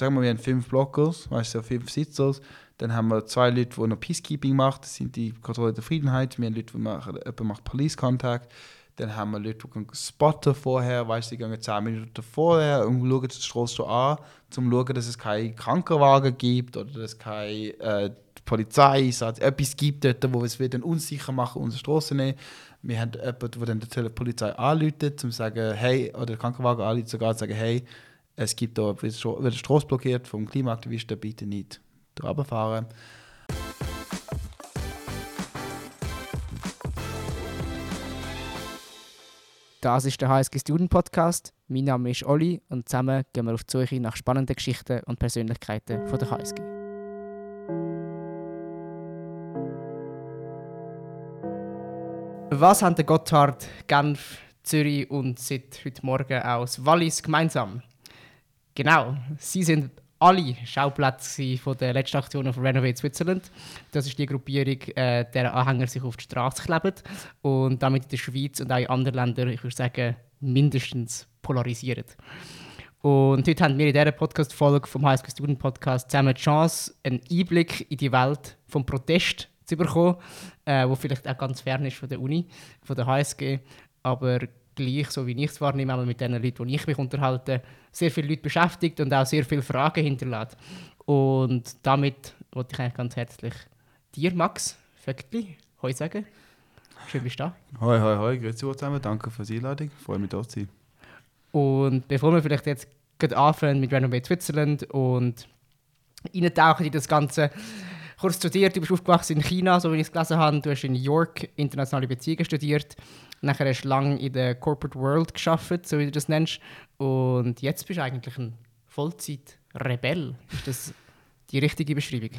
sagen wir, wir haben fünf Blockers, weißt du, fünf Sitzers. Dann haben wir zwei Leute, die noch Peacekeeping machen, das sind die Kontrolle der Friedenheit. Wir haben Leute, die machen, jemand macht Police Contact. Dann haben wir Leute, die spotten vorher, weißt du, die gehen 10 Minuten vorher und schauen die Straße an, um zu schauen, dass es keinen Krankenwagen gibt oder dass es keine äh, Polizei etwas gibt dort, wo es dann unsicher machen, unsere Straße nehmen. Wir haben jemanden, der dann die Polizei anruft, um zu sagen, hey, oder der Krankenwagen anruft, sogar zu sagen, hey, es gibt da, wird die Straße blockiert vom Klimaaktivisten, bitte nicht runterfahren. Das ist der HSG Student Podcast. Mein Name ist Olli und zusammen gehen wir auf die Suche nach spannenden Geschichten und Persönlichkeiten von der HSG. Was haben der Gotthard, Genf, Zürich und seit heute Morgen aus Wallis gemeinsam? Genau, sie sind alle Schauplätze von der letzten Aktion von Renovate Switzerland. Das ist die Gruppierung, äh, deren Anhänger sich auf die Straße kleben und damit in der Schweiz und auch in anderen Ländern, ich würde sagen, mindestens polarisieren. Und heute haben wir in dieser Podcast-Folge vom High School Student Podcast zusammen die Chance, einen Einblick in die Welt des Protest zu bekommen, äh, wo vielleicht auch ganz fern ist von der Uni, von der HSG, aber gleich, so wie ich es wahrnehme, mit den Leuten, die ich mich unterhalte, sehr viele Leute beschäftigt und auch sehr viele Fragen hinterlässt. Und damit wollte ich eigentlich ganz herzlich dir, Max Vöckli, Hoi sagen. Schön, bist du da. Hoi, hoi, hoi, grüezi zusammen, danke für die Einladung, freue mich, da zu sein. Und bevor wir vielleicht jetzt anfangen mit Renovate Switzerland und eintauchen in das Ganze, kurz studiert, du bist aufgewachsen in China, so wie ich es gelesen habe, du hast in York internationale Beziehungen studiert Nachher hast du lange in der Corporate World geschafft, so wie du das nennst. Und jetzt bist du eigentlich ein Vollzeit-Rebell. Ist das die richtige Beschreibung?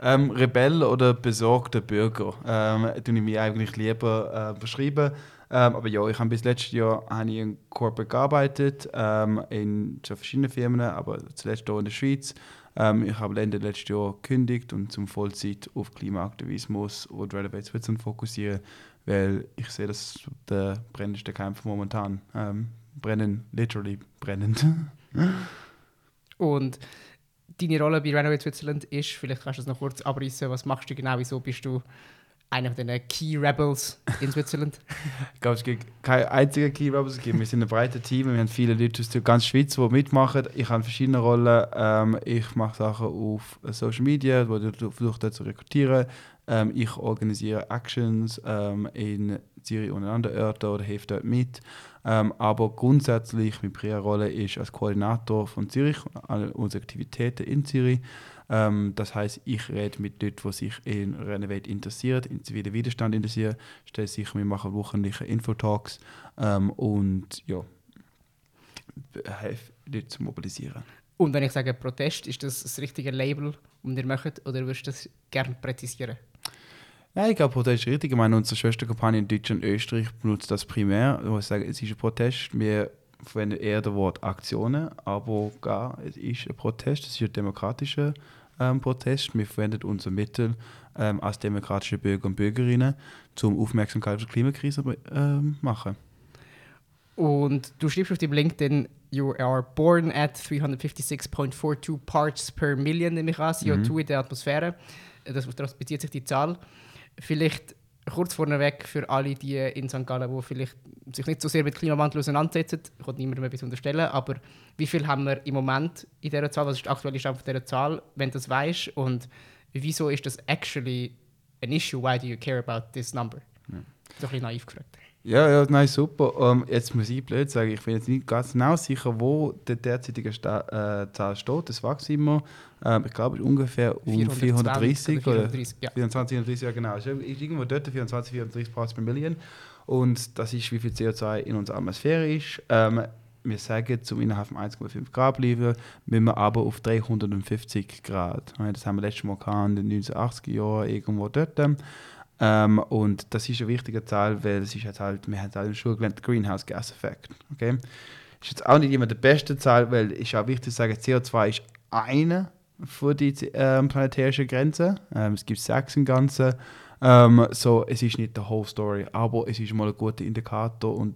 Ähm, Rebell oder besorgter Bürger. Ähm, tue ich mich eigentlich lieber äh, beschreiben. Ähm, aber ja, ich habe bis letztes Jahr habe ich in Corporate gearbeitet, ähm, in verschiedenen Firmen, aber zuletzt hier in der Schweiz. Ähm, ich habe Ende letztes Jahr gekündigt und zum Vollzeit auf Klimaaktivismus und Relevate Switzerland fokussieren weil ich sehe, dass der brennendste Kampf momentan ähm, brennen, literally brennend. Und deine Rolle bei Renovate Switzerland ist, vielleicht kannst du es noch kurz abrissen, was machst du genau, wieso bist du einer von den Key Rebels in Switzerland? ich glaube, es gibt keine einzige Key Rebels. Wir sind ein breites Team. Wir haben viele Leute aus der ganzen Schweiz, die mitmachen. Ich habe verschiedene Rollen. Ähm, ich mache Sachen auf Social Media, wo ich versuche zu rekrutieren. Ähm, ich organisiere Actions ähm, in Zürich und anderen Orten oder helfe dort mit. Ähm, aber grundsätzlich, meine Priorrolle ist als Koordinator von Zürich, alle unsere Aktivitäten in Zürich. Ähm, das heißt, ich rede mit Leuten, die sich in Renovate interessieren, in zivilen Widerstand interessieren. Stelle sicher, wir machen wöchentliche Infotalks ähm, und ja, helfe Leute zu mobilisieren. Und wenn ich sage Protest, ist das das richtige Label, um ihr möchtet, oder würdest du das gerne präzisieren? Nein, ich glaube, Protest ist richtig. Ich meine, unsere Schwesterkampagne in Deutschland und Österreich benutzt das primär. Ich muss sagen, es ist ein Protest. Wir verwenden eher das Wort Aktionen, aber gar, es ist ein Protest. Es ist ein demokratischer ähm, Protest. Wir verwenden unsere Mittel ähm, als demokratische Bürger und Bürgerinnen, um Aufmerksamkeit auf die Klimakrise zu ähm, machen. Und du schreibst auf dem LinkedIn, you are born at 356.42 Parts per Million, nehme ich an, CO2 mhm. in der Atmosphäre. Das, daraus bezieht sich die Zahl. Vielleicht kurz vorneweg für alle die in St. Gallen, die vielleicht sich nicht so sehr mit Klimawandel auseinandersetzen, ich kann niemandem etwas unterstellen, aber wie viel haben wir im Moment in dieser Zahl, was ist der aktuelle Stand dieser Zahl, wenn du das weißt und wieso ist das actually an issue, why do you care about this number? Ja. So ein bisschen naiv gefragt. Ja, ja, nein, super. Um, jetzt muss ich blöd sagen, ich bin jetzt nicht ganz genau sicher, wo der derzeitige Sta äh, Zahl steht. Das wächst immer. Ähm, ich glaube, ungefähr um 430 oder 430, ja. 24, 430, ja genau. Ist irgendwo dort 24, 430 Parts per Million. Und das ist, wie viel CO2 in unserer Atmosphäre ist. Ähm, wir sagen, zum innerhalb von 1,5 Grad bleiben, müssen wir aber auf 350 Grad. Das haben wir letztes Mal in den 1980er Jahren irgendwo dort. Ähm, und das ist eine wichtige Zahl, weil es ist jetzt halt, wir haben halt in der Schule gelernt, Greenhouse Gas Effekt. Okay? Ist jetzt auch nicht immer die beste Zahl, weil es ist auch wichtig zu sagen, CO2 ist eine von den ähm, planetärischen Grenzen. Ähm, es gibt sechs im Ganzen. Ähm, so, es ist nicht die whole Story, aber es ist mal ein guter Indikator und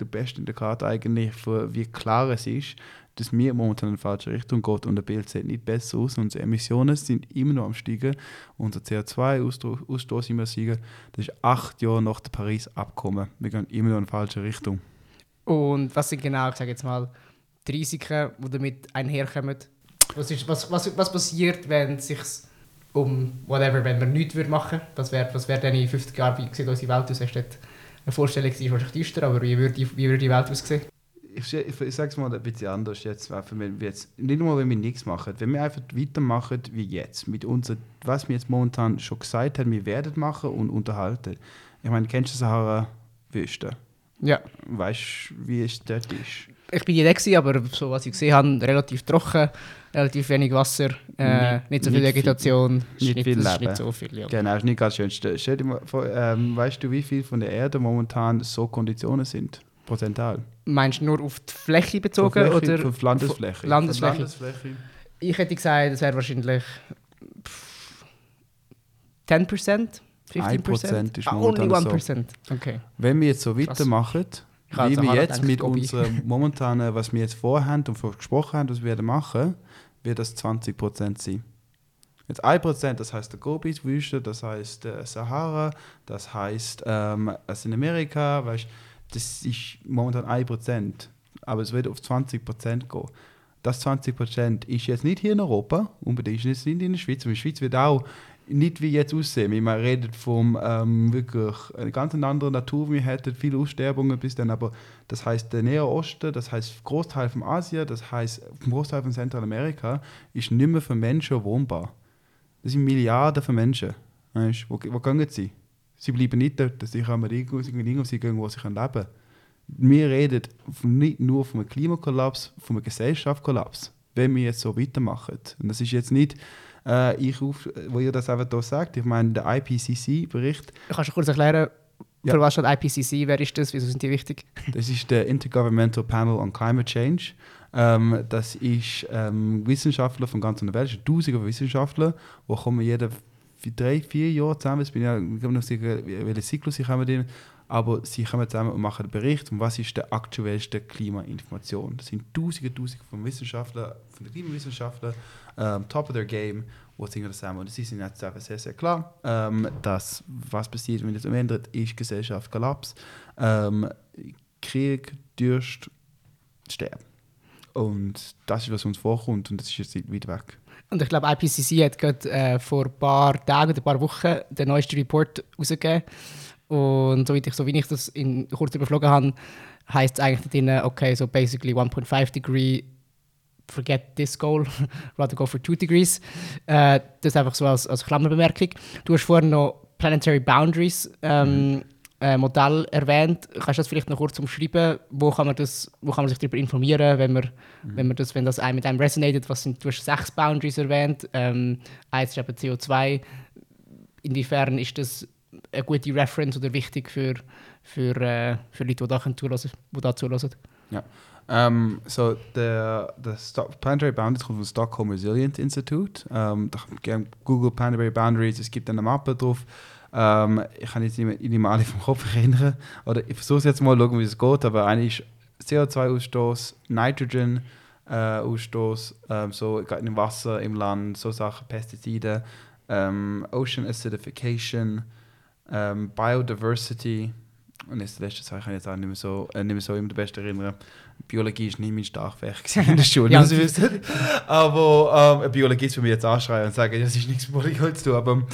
der beste Indikator eigentlich, für wie klar es ist, dass wir momentan in die falsche Richtung gehen und der Bild sieht nicht besser aus. Unsere Emissionen sind immer noch am steigen. Unser CO2-Ausstoß immer steigen. Das ist acht Jahre nach dem Paris-Abkommen. Wir gehen immer noch in die falsche Richtung. Und was sind genau, ich sage jetzt mal, die Risiken, die damit einherkommen? Was, ist, was, was, was passiert, wenn sich um whatever, wenn wir nichts machen würden? Was wäre was wär dann in 50 Jahren, wie sieht unsere Welt aus? Eine Vorstellung, ist wahrscheinlich düster, aber wie würde, wie würde die Welt aussehen? Ich, ich, ich sage es mal ein bisschen anders jetzt, wenn wir jetzt. Nicht nur, wenn wir nichts machen. Wenn wir einfach weitermachen wie jetzt, mit unser, was wir jetzt momentan schon gesagt haben, wir werden machen und unterhalten. Ich meine, kennst du Sahara-Wüste? Ja. Weißt du, wie es dort ist? Ich bin nicht aber so was ich gesehen habe, relativ trocken, relativ wenig Wasser, äh, nicht, nicht, so viel Vegetation, nicht, nicht viel Leben. Nicht so viel, ja. Genau, ist nicht ganz schön. Stell dir mal vor, ähm, weißt du, wie viel von der Erde momentan so Konditionen sind? Prozental. Meinst du nur auf die Fläche bezogen? Fläche, oder auf Landesfläche. Landesfläche. Landesfläche. Ich hätte gesagt, es wäre wahrscheinlich 10%. 1% ist ah, momentan only 1%. so. Okay. Wenn wir jetzt so weitermachen, wie wir jetzt mit unserem momentanen, was wir jetzt vorhaben und gesprochen haben, was wir werden machen, wird das 20% sein. Jetzt 1%, das heißt der Gobi-Wüste, das heißt der Sahara, das heißt ähm, es in Amerika, weißt, das ist momentan 1%, aber es wird auf 20% gehen. Das 20% ist jetzt nicht hier in Europa, unbedingt nicht in der Schweiz, aber in der Schweiz wird auch nicht wie jetzt aussehen. Wir reden von ähm, wirklich einer ganz anderen Natur, wir hätten viele Aussterbungen bis dann, aber das heißt der Nähe Osten, das heißt Großteil von Asien, das heißt Großteil von Zentralamerika ist nicht mehr für Menschen wohnbar. Das sind Milliarden von Menschen. Weißt, wo, wo gehen sie? Sie bleiben nicht dort, sie kommen irgendwo, gehen, sie gehen wo sie leben können. Wir reden nicht nur von einem Klimakollaps, von einem Gesellschaftskollaps, wenn wir jetzt so weitermachen. Und das ist jetzt nicht äh, ich auf, wo ihr das einfach hier sagt. Ich meine, der IPCC-Bericht. Kannst du kurz erklären, für ja. was steht IPCC? Wer ist das? Wieso sind die wichtig? Das ist der Intergovernmental Panel on Climate Change. Ähm, das ist ähm, Wissenschaftler von ganz der Welt, tausende Wissenschaftler, die kommen jede drei, vier Jahre zusammen. Ich bin ja ich noch sicher, welchen Zyklus sie kommen aber sie kommen zusammen und machen einen Bericht, um was ist der aktuellste Klimainformation. Das sind tausende, tausende von Wissenschaftlern, von den Klimawissenschaftlern, ähm, top of their game, wo sie zusammen. Und sie sind jetzt einfach sehr, sehr klar, ähm, dass was passiert, wenn das ändert, ist Gesellschaft Kollaps, ähm, Krieg, Durst, Sterben. Und das ist, was uns vorkommt und das ist jetzt weit weg. Und ich glaube, IPCC hat gerade äh, vor ein paar Tagen oder ein paar Wochen den neuesten Report rausgegeben. Und so wie ich, so wie ich das in, kurz überflogen habe, heißt es eigentlich drin, okay, so basically 1.5 Degree forget this goal, rather go for two degrees. Äh, das einfach so als, als Klammerbemerkung. Du hast vorhin noch Planetary Boundaries ähm, mhm. äh, Modell erwähnt. Kannst du das vielleicht noch kurz umschreiben? Wo kann man, das, wo kann man sich darüber informieren, wenn, man, mhm. wenn, man das, wenn das mit einem resonated? Was sind, du hast sechs Boundaries erwähnt. Ähm, eins ist eben CO2. Inwiefern ist das eine gute Reference oder wichtig für, für, äh, für Leute, die da zuhören? Die da zuhören? Ja. Um, ähm, so der, der Planetary Boundaries kommt vom Stockholm Resilience Institute. Um, ähm, Google Planetary Boundaries, es gibt eine Mappe drauf. Um, ähm, ich kann jetzt nicht mehr alle vom Kopf erinnern. Oder ich versuche es jetzt mal, schauen, wie es geht. Aber eine ist CO2-Ausstoß, Nitrogen. Äh, Ausstoß, ähm, so im Wasser, im Land, so Sachen, Pestizide, ähm, Ocean Acidification, ähm, Biodiversity, und das letzte Sache kann ich jetzt auch nicht mehr so, äh, nicht mehr so immer beste erinnern. Biologie ist nicht mein Starkfach in der Schule. ja, aber ähm, Biologie ist für mich jetzt anschreien und sagen, das ist nichts mit Biologie zu tun. Aber, nein,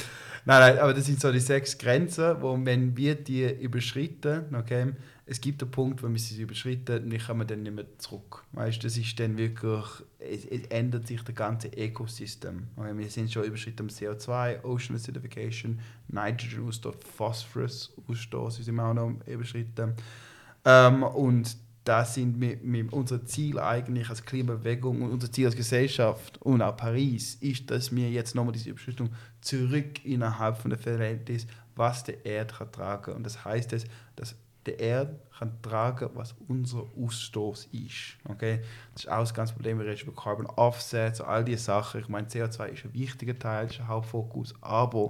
nein, aber das sind so die sechs Grenzen, wo wenn wir die überschreiten, okay, es gibt einen Punkt, wo wir sie überschritten, dann kommen wir dann nicht mehr zurück. Weißt, das ist dann wirklich, es, es ändert sich das ganze Ökosystem. Wir sind schon überschritten CO2, Ocean Acidification, Nitrogen Ausstoß, Phosphorus Ausstoß sind wir auch noch überschritten. Ähm, und das sind mit, mit unser Ziel eigentlich als Klimabewegung und unser Ziel als Gesellschaft und auch Paris ist, dass wir jetzt nochmal diese Überschreitung zurück innerhalb von der Verhältnis, was der Erde kann tragen. Und das heißt, dass, dass der Erde kann tragen, was unser Ausstoß ist. Okay? Das ist auch das Problem, wir reden über Carbon Offsets, all diese Sachen. Ich meine, CO2 ist ein wichtiger Teil, ist ein Hauptfokus, aber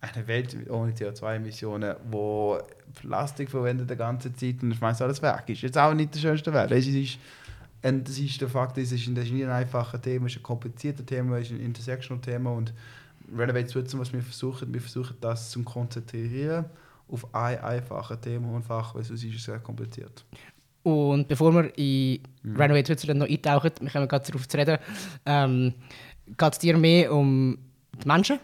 eine Welt ohne CO2-Emissionen, wo Plastik verwendet die ganze Zeit und ich meine, alles weg ist, jetzt auch nicht der schönste Welt. Es ist Und das ist der Fakt, das ist, das ist nicht ein einfaches Thema, es ist ein kompliziertes Thema, es ist ein intersectional Thema und Renovate Switzerland, was wir versuchen, wir versuchen das zu konzentrieren auf ein einfaches Thema und Fach, weil sonst ist es sehr kompliziert. Und bevor wir in mhm. Renovate Switzerland noch eintauchen, wir kommen gerade darauf zu reden, ähm, geht es dir mehr um die Menschen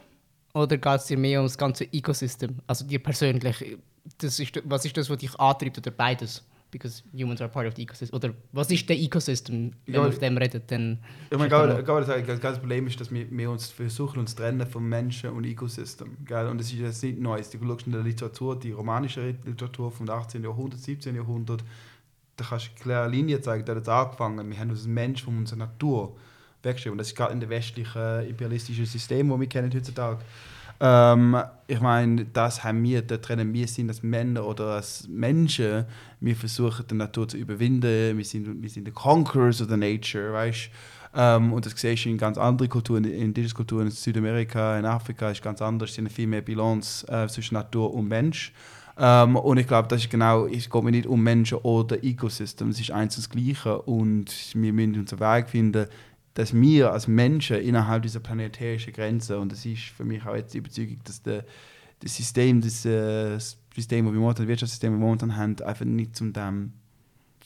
oder geht es dir mehr um das ganze Ecosystem, also dir persönlich? Das ist, was ist das, was dich antreibt oder beides? Because humans are part of the ecosystem. Oder was ist der Ecosystem, wenn ja, man auf dem redet? Dann ich meine, das ganze Problem ist, dass wir, wir uns versuchen, uns zu trennen von Menschen und Ecosystem. Gell? Und das ist jetzt nicht Neues. Du schaust in der Literatur, die romanische Literatur vom 18. Jahrhundert, 17. Jahrhundert, da kannst du eine klare Linie zeigen, da hat es angefangen. Wir haben uns Mensch von unserer Natur weggeschrieben. Und das ist gerade in dem westlichen imperialistischen System, das wir kennen heutzutage. Ähm, ich meine, das haben wir, da trennen wir sind als Männer oder als Menschen, wir versuchen die Natur zu überwinden, wir sind, wir sind die Conquerors of the Nature, weißt? Ähm, und das siehst du in ganz anderen Kulturen, in indischen Kulturen, in Südamerika, in Afrika ist ganz anders, es sind viel mehr Balance äh, zwischen Natur und Mensch. Ähm, und ich glaube, das ist genau, es geht mir nicht um Menschen oder Ecosystem, es ist eins und das Gleiche. Und wir müssen unseren Weg finden, dass wir als Menschen innerhalb dieser planetärischen Grenze, und das ist für mich auch jetzt die Überzeugung, dass der, das System, das äh, System, das wir momentan, das Wirtschaftssystem, das wir momentan haben, einfach nicht zum dem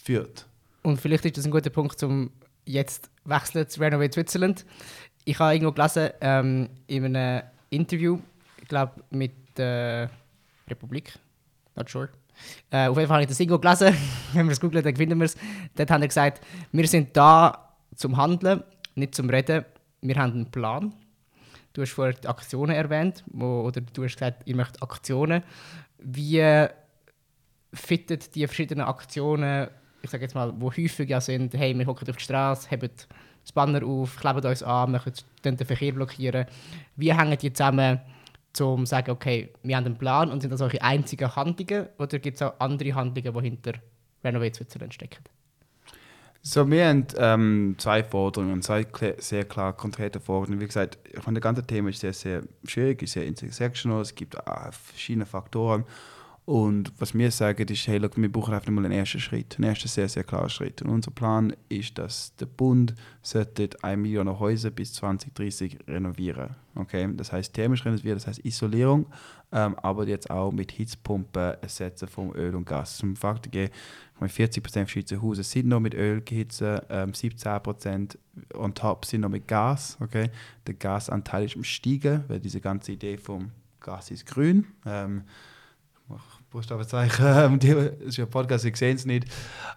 führt. Und vielleicht ist das ein guter Punkt, um jetzt wechseln zu Renovate Switzerland. Ich habe irgendwo gelesen, ähm, in einem Interview, ich glaube mit der Republik, not sure. Äh, auf jeden Fall habe ich das irgendwo gelesen, wenn wir es googeln, dann finden wir es. Dort haben sie gesagt, wir sind da zum Handeln nicht zum Reden. Wir haben einen Plan. Du hast vorher die Aktionen erwähnt, wo, oder du hast gesagt, ihr möchtet Aktionen. Wie fittet die verschiedenen Aktionen, ich sage jetzt mal, wo häufig ja sind, hey, wir hocken auf die Straße, haben das Banner auf, kleben uns an, möchten den Verkehr blockieren. Wie hängen die zusammen, um zu sagen, okay, wir haben einen Plan und sind das eure einzigen Handlungen oder gibt es auch andere Handlungen, die hinter Renovate Switzerland stecken? So, wir haben ähm, zwei Forderungen, zwei sehr klar konkrete Forderungen. Wie gesagt, ich das ganze Thema ist sehr, sehr schwierig, ist sehr intersectional, es gibt äh, verschiedene Faktoren. Und was wir sagen, ist, hey, look, wir brauchen einfach mal einen ersten Schritt, einen ersten sehr, sehr klaren Schritt. Und unser Plan ist, dass der Bund sollte 1 Million Häuser bis 2030 renovieren. Okay? Das heißt thermisch renovieren, das heißt Isolierung, ähm, aber jetzt auch mit Hitzpumpen ersetzen vom Öl und Gas. Zum Fakt geben, 40% der Schweizer Häuser sind noch mit Öl geheizt, ähm, 17% on top sind noch mit Gas. Okay? Der Gasanteil ist am Steigen, weil diese ganze Idee vom Gas ist grün. Ähm, Buchstabenzeichen. Ähm, das ist ja Podcast, ich sehe es nicht.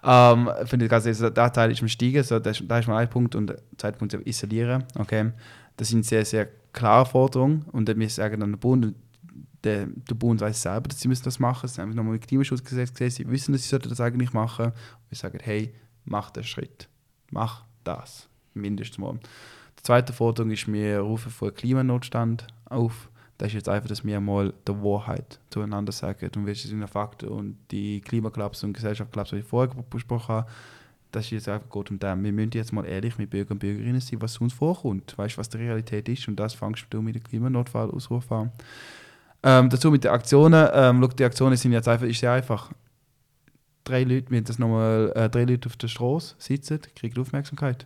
Ähm, finde ich, also der Teil ist am Steigen, so, da ist mal ein Punkt und der zweite Punkt ist isolieren. Okay. Das sind sehr, sehr klare Forderungen und wir sagen dann der Bund, der, der Bund weiß selber, dass sie müssen das machen. Sie haben nochmal mit Klimaschutzgesetz gesehen, sie wissen, dass sie das eigentlich machen. Und wir sagen, hey, mach den Schritt. Mach das. Mindestens mal. Die zweite Forderung ist, wir rufen vor Klimanotstand auf das ist jetzt einfach, dass wir mal die Wahrheit zueinander sagen. Und welche sind Fakten und die Klimaclubs und Gesellschaftsclubs, die ich vorher besprochen habe, das ist jetzt einfach gut um dem. Wir müssen jetzt mal ehrlich mit Bürger und Bürgerinnen sein, was uns vorkommt. Weißt du, was die Realität ist? Und das fangst du mit dem Klimanotfallausruf an. Ähm, dazu mit den Aktionen. Ähm, look, die Aktionen sind jetzt einfach, ist sehr einfach. Drei Leute, wir das nochmal, äh, drei Leute auf der Straße sitzen, kriegen Aufmerksamkeit.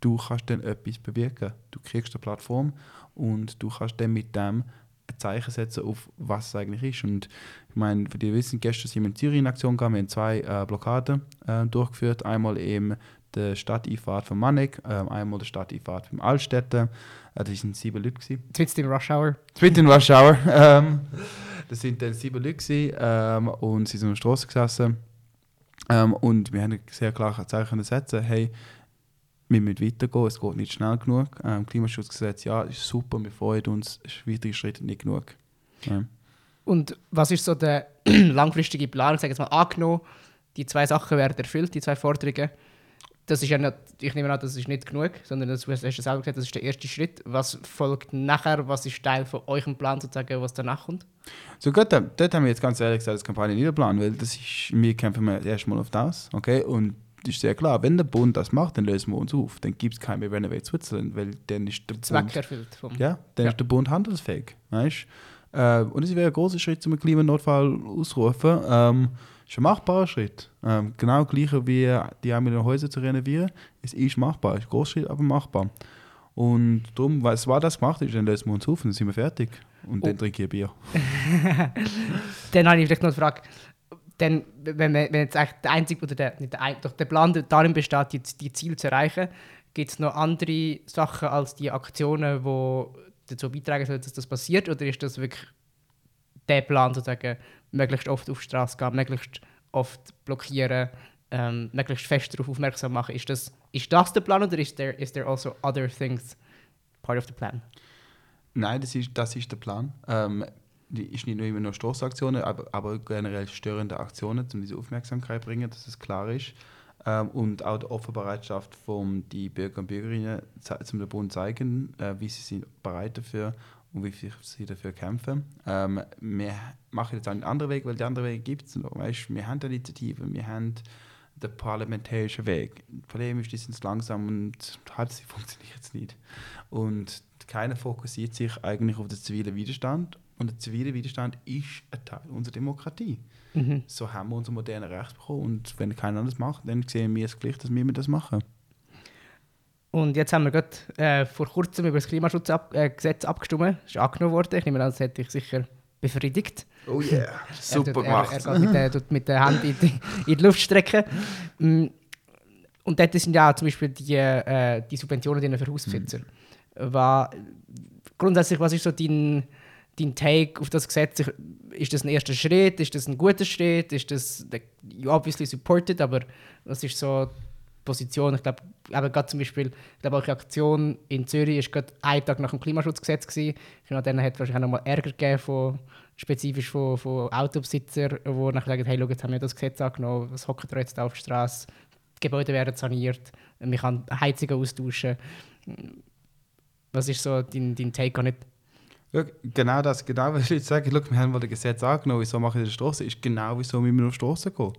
Du kannst dann etwas bewirken. Du kriegst eine Plattform und du kannst dann mit dem ein Zeichen setzen auf was es eigentlich ist. Und ich meine, für die wissen, gestern sind wir in Zürich in Aktion gegangen, wir haben zwei äh, Blockaden äh, durchgeführt. Einmal eben der Stadteinfahrt von Mannig, äh, einmal der Stadteinfahrt von Altstädten. Äh, das sind sieben Leute. Zwitzt in Rush Hour. Zwitzt in Rush Hour. ähm, das sind dann sieben Leute gewesen, ähm, und sie sind auf der Straße gesessen. Ähm, und wir haben sehr klar Zeichen setzen, hey, wir müssen weitergehen, es geht nicht schnell genug. Ähm, Klimaschutzgesetz, ja, ist super, wir freuen uns, weitere Schritte nicht genug. Ja. Und was ist so der langfristige Plan? Ich sage jetzt mal, angenommen, die zwei Sachen werden erfüllt, die zwei Forderungen. Das ist ja nicht, ich nehme an, das ist nicht genug, sondern das, du hast ja selber gesagt, das ist der erste Schritt. Was folgt nachher? Was ist Teil von eurem Plan, sozusagen, was danach kommt? So gut, dort haben wir jetzt ganz ehrlich gesagt, das Kampagne nicht Plan, weil das ist, wir kämpfen erstmal auf das, okay? Und ist sehr klar, wenn der Bund das macht, dann lösen wir uns auf. Dann gibt es kein mehr Renovate Switzerland, weil dann ist der Zweck Bund, erfüllt. Vom ja, dann ja. ist der Bund handelsfähig. Weißt? Äh, und es wäre ein großer Schritt, um einen Klimanotfall auszurufen. Ähm, ist ein machbarer Schritt. Ähm, genau gleich wie die 1 Million Häuser zu renovieren. Es ist machbar, es ist ein Großschritt, aber machbar. Und darum, was war das gemacht ist, dann lösen wir uns auf und dann sind wir fertig. Und oh. dann trinke ich Bier. dann habe ich vielleicht noch eine Frage. Denn, wenn, wenn jetzt eigentlich der einzige oder der, nicht der, doch der Plan darin besteht, die, die Ziele zu erreichen, gibt es noch andere Sachen als die Aktionen, die dazu beitragen sollen, dass das passiert? Oder ist das wirklich der Plan, sozusagen, möglichst oft auf die Straße gehen, möglichst oft blockieren, ähm, möglichst fest darauf aufmerksam machen? Ist das, ist das der Plan oder ist there, is there also other things part of the plan? Nein, das ist, das ist der Plan. Ähm, ist nicht nur immer nur Stoßaktionen, aber, aber generell störende Aktionen, um diese Aufmerksamkeit zu bringen, dass es klar ist. Ähm, und auch die Offenbereitschaft von die Bürger und Bürgerinnen zum den Bund zeigen, äh, wie sie sind bereit dafür und wie viel sie dafür kämpfen. Ähm, wir machen jetzt einen anderen Weg, weil die anderen Wege gibt es wir haben die Initiative, wir haben den parlamentarischen Weg. Das Problem ist, die sind langsam und halt, sie funktioniert nicht. Und keiner fokussiert sich eigentlich auf den zivilen Widerstand und der zivile Widerstand ist ein Teil unserer Demokratie. Mhm. So haben wir unser modernes Recht bekommen. Und wenn keiner das macht, dann sehen wir es Pflicht, dass wir das machen. Und jetzt haben wir gerade äh, vor kurzem über das Klimaschutzgesetz äh, abgestimmt. Das ist angenommen worden. Ich nehme an, das hätte ich sicher befriedigt. Oh yeah, super er, gemacht. Er, er, geht mit, der, mit der Hand in die, in die Luft strecken. Mm. Und dort sind ja auch zum Beispiel die, äh, die Subventionen für Hausbesitzer. Mhm. Grundsätzlich, was ist so dein dein Take auf das Gesetz? Ist das ein erster Schritt? Ist das ein guter Schritt? Ist das you obviously supported? Aber was ist so die Position? Ich glaube, aber gerade zum Beispiel, ich glaube, auch die Aktion in Zürich ist gerade einen Tag nach dem Klimaschutzgesetz gewesen. Finde, dann hat es wahrscheinlich auch noch mal Ärger gegeben von spezifisch von, von Autobesitzern, die nachher sagen, hey, schau, jetzt haben wir das Gesetz angenommen, was hockt ihr jetzt auf der Straße? Die Gebäude werden saniert, man kann Heizungen austauschen. Was ist so dein, dein Take on it? Genau das, genau was ich jetzt sage. Schau, wir haben das Gesetz angenommen, wieso mache ich das Straße? Ist genau wieso wir auf die Straße gehen.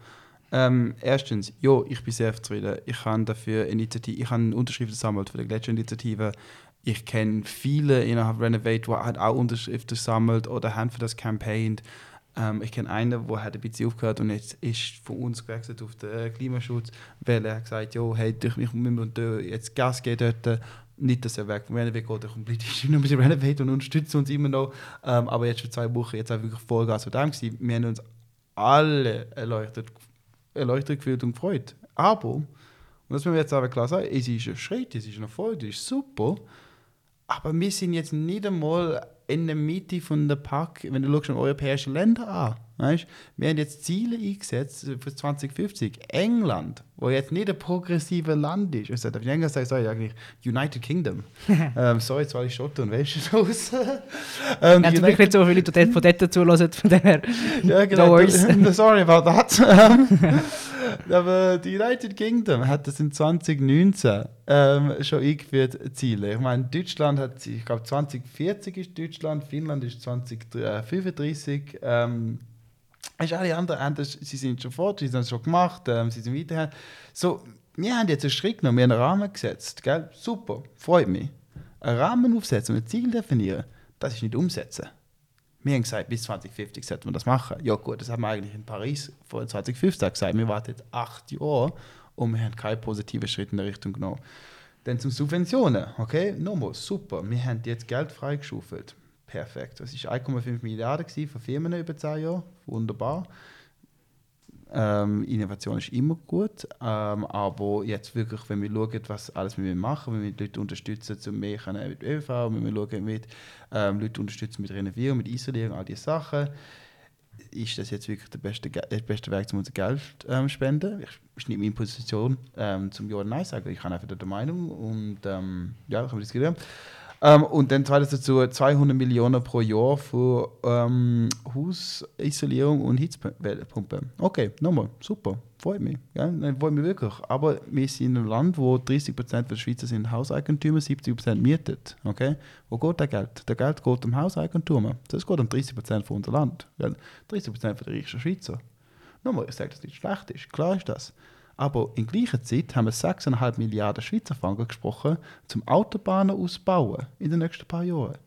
Ähm, erstens, ja, ich bin sehr zufrieden. Ich habe dafür Initiative, ich habe Unterschriften gesammelt für die Gletscherinitiative. Ich kenne viele innerhalb Renovate, die halt auch Unterschriften sammelt oder haben für das Campaign. Ähm, ich kenne einen, der hat ein bisschen aufgehört und jetzt ist von uns gewechselt auf den Klimaschutz, weil er gesagt hat, hey, ich muss jetzt Gas geben dort nicht, dass er weg vom Renovate geht, er komplett ist noch mit dem Renovate und unterstützt uns immer noch. Ähm, aber jetzt schon zwei Wochen, jetzt auch wirklich Vollgas von dem gewesen. Wir haben uns alle erleuchtet, erleuchtet gefühlt und gefreut. Aber, und das müssen wir jetzt aber klar sagen, es ist ein Schritt, es ist ein Erfolg, es ist super. Aber wir sind jetzt nicht einmal in der Mitte von der Pack, wenn du schaust europäische Länder an. Weißt? Wir haben jetzt Ziele eingesetzt für 2050. England, wo jetzt nicht ein progressives Land ist. Also, in England sage ich eigentlich United Kingdom. ähm, sorry, jetzt war ich Schotter und Welsch raus. ähm, ja, Glück nicht so viele Leute von dort zulassen, von daher. ja, genau. Sorry about that. Aber die United Kingdom hat das in 2019 ähm, schon eingeführt, Ziele. Ich meine, Deutschland hat, ich glaube 2040 ist Deutschland, Finnland ist 2035. Ähm, ist alle anderen haben sie sind schon fort, sie haben es schon gemacht, ähm, sie sind weiter. So, wir haben jetzt einen Schritt genommen, wir haben einen Rahmen gesetzt. Gell? Super, freut mich. Einen Rahmen aufsetzen und ein Ziel definieren, das ist nicht umsetzen. Wir haben gesagt, bis 2050 sollten wir das machen. Ja gut, das haben wir eigentlich in Paris vor 2015 gesagt. Wir warten jetzt acht Jahre und wir haben keinen positiven Schritt in der Richtung genommen. Dann zum Subventionen, okay, nochmal, super. Wir haben jetzt Geld freigeschaufelt. Perfekt. Das war 1,5 Milliarden von Firmen über 10 Jahre. Wunderbar. Ähm, Innovation ist immer gut, ähm, aber jetzt wirklich, wenn wir schauen, was alles wir machen, wenn wir die Leute unterstützen, um mehr mit ÖV, wenn wir schauen, mit ähm, Leute unterstützen mit Renovierung, mit Isolierung, all diese Sachen, ist das jetzt wirklich der beste, der beste Weg, um unser Geld ähm, spenden. Ich, ist nicht meine Position, ähm, zum Ja oder Nein sagen. Ich habe einfach der Meinung und ähm, ja, können wir diskutieren. Ähm, und dann zweitens dazu 200 Millionen pro Jahr für ähm, Hausisolierung und Hitzpumpe. Okay, nochmal, super, freut mich. Ja, freut mich wirklich. Aber wir sind in einem Land, wo 30% der Schweizer sind Hauseigentümer, 70% mietet. Okay? Wo geht das Geld? Das Geld geht um Hauseigentümer. Das geht um 30% von unserem Land. Ja? 30% von der reichsten Schweizer. Nochmal, ich sage, dass das nicht schlecht ist. Klar ist das. Aber in gleicher Zeit haben wir 6,5 Milliarden Schweizer Franken gesprochen, zum Autobahnen ausbauen in den nächsten paar Jahren.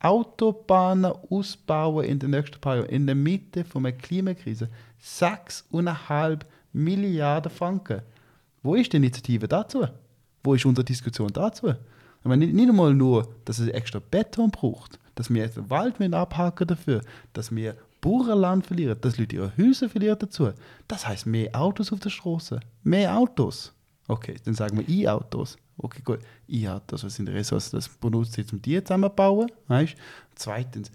Autobahnen ausbauen in den nächsten paar Jahren, in der Mitte einer Klimakrise. 6,5 Milliarden Franken. Wo ist die Initiative dazu? Wo ist unsere Diskussion dazu? Ich meine, nicht, nicht einmal nur, dass es extra Beton braucht, dass wir jetzt den Wald abhaken dafür, dass wir Bauernland verlieren, dass Leute ihre Häuser verlieren dazu. Das heißt mehr Autos auf der Straße. Mehr Autos. Okay, dann sagen wir E-Autos. Okay, gut. E-Autos, was sind Ressourcen, das benutzt jetzt, um die zusammenzubauen. Weißt? Zweitens,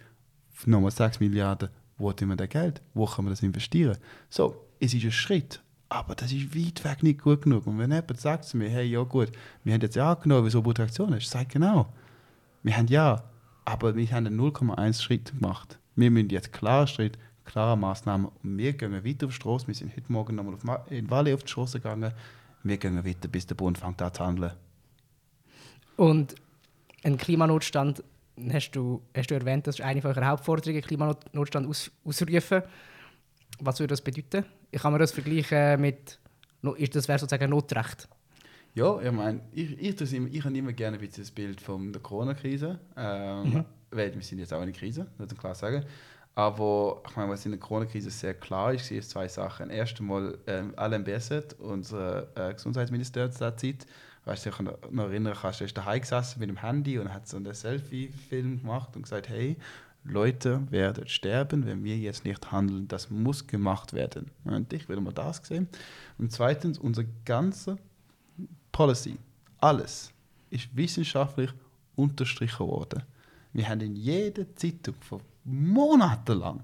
nochmal 6 Milliarden, wo hat man das Geld? Wo kann man das investieren? So, es ist ein Schritt. Aber das ist weit weg nicht gut genug. Und wenn jemand sagt zu mir, hey, ja gut, wir haben jetzt ja angenommen, wieso du Aktion hast, sag genau. Wir haben ja, aber wir haben einen 0,1 Schritt gemacht. Wir müssen jetzt klar Schritt, klare Maßnahmen und wir gehen weiter auf die Straße. Wir sind heute Morgen nochmal auf, in Valle auf die Straße gegangen. Wir gehen weiter, bis der Bund fängt an zu handeln. Und ein Klimanotstand, hast du, hast du erwähnt, das ist eine von euren Hauptforderungen, Klimanotstand aus, ausrufen. Was würde das bedeuten? Ich kann mir das vergleichen mit, das wäre sozusagen Notrecht. Ja, ich meine, ich, ich, ich, ich habe immer gerne ein bisschen das Bild von der Corona-Krise, ähm, mhm. Weil wir sind jetzt auch in der Krise, muss ich klar sagen. Aber ich meine, was in der Corona-Krise sehr klar ist, sind zwei Sachen. Erst einmal, ähm, Alain Berset, unser äh, Gesundheitsminister zu der Zeit, weißt du, ich noch erinnern, kannst, er ist daheim gesessen mit dem Handy und hat so einen Selfie-Film gemacht und gesagt, hey, Leute werden sterben, wenn wir jetzt nicht handeln. Das muss gemacht werden. Und ich will mal das sehen. Und zweitens, unsere ganze Policy, alles, ist wissenschaftlich unterstrichen worden. Wir haben in jeder Zeitung von monatelang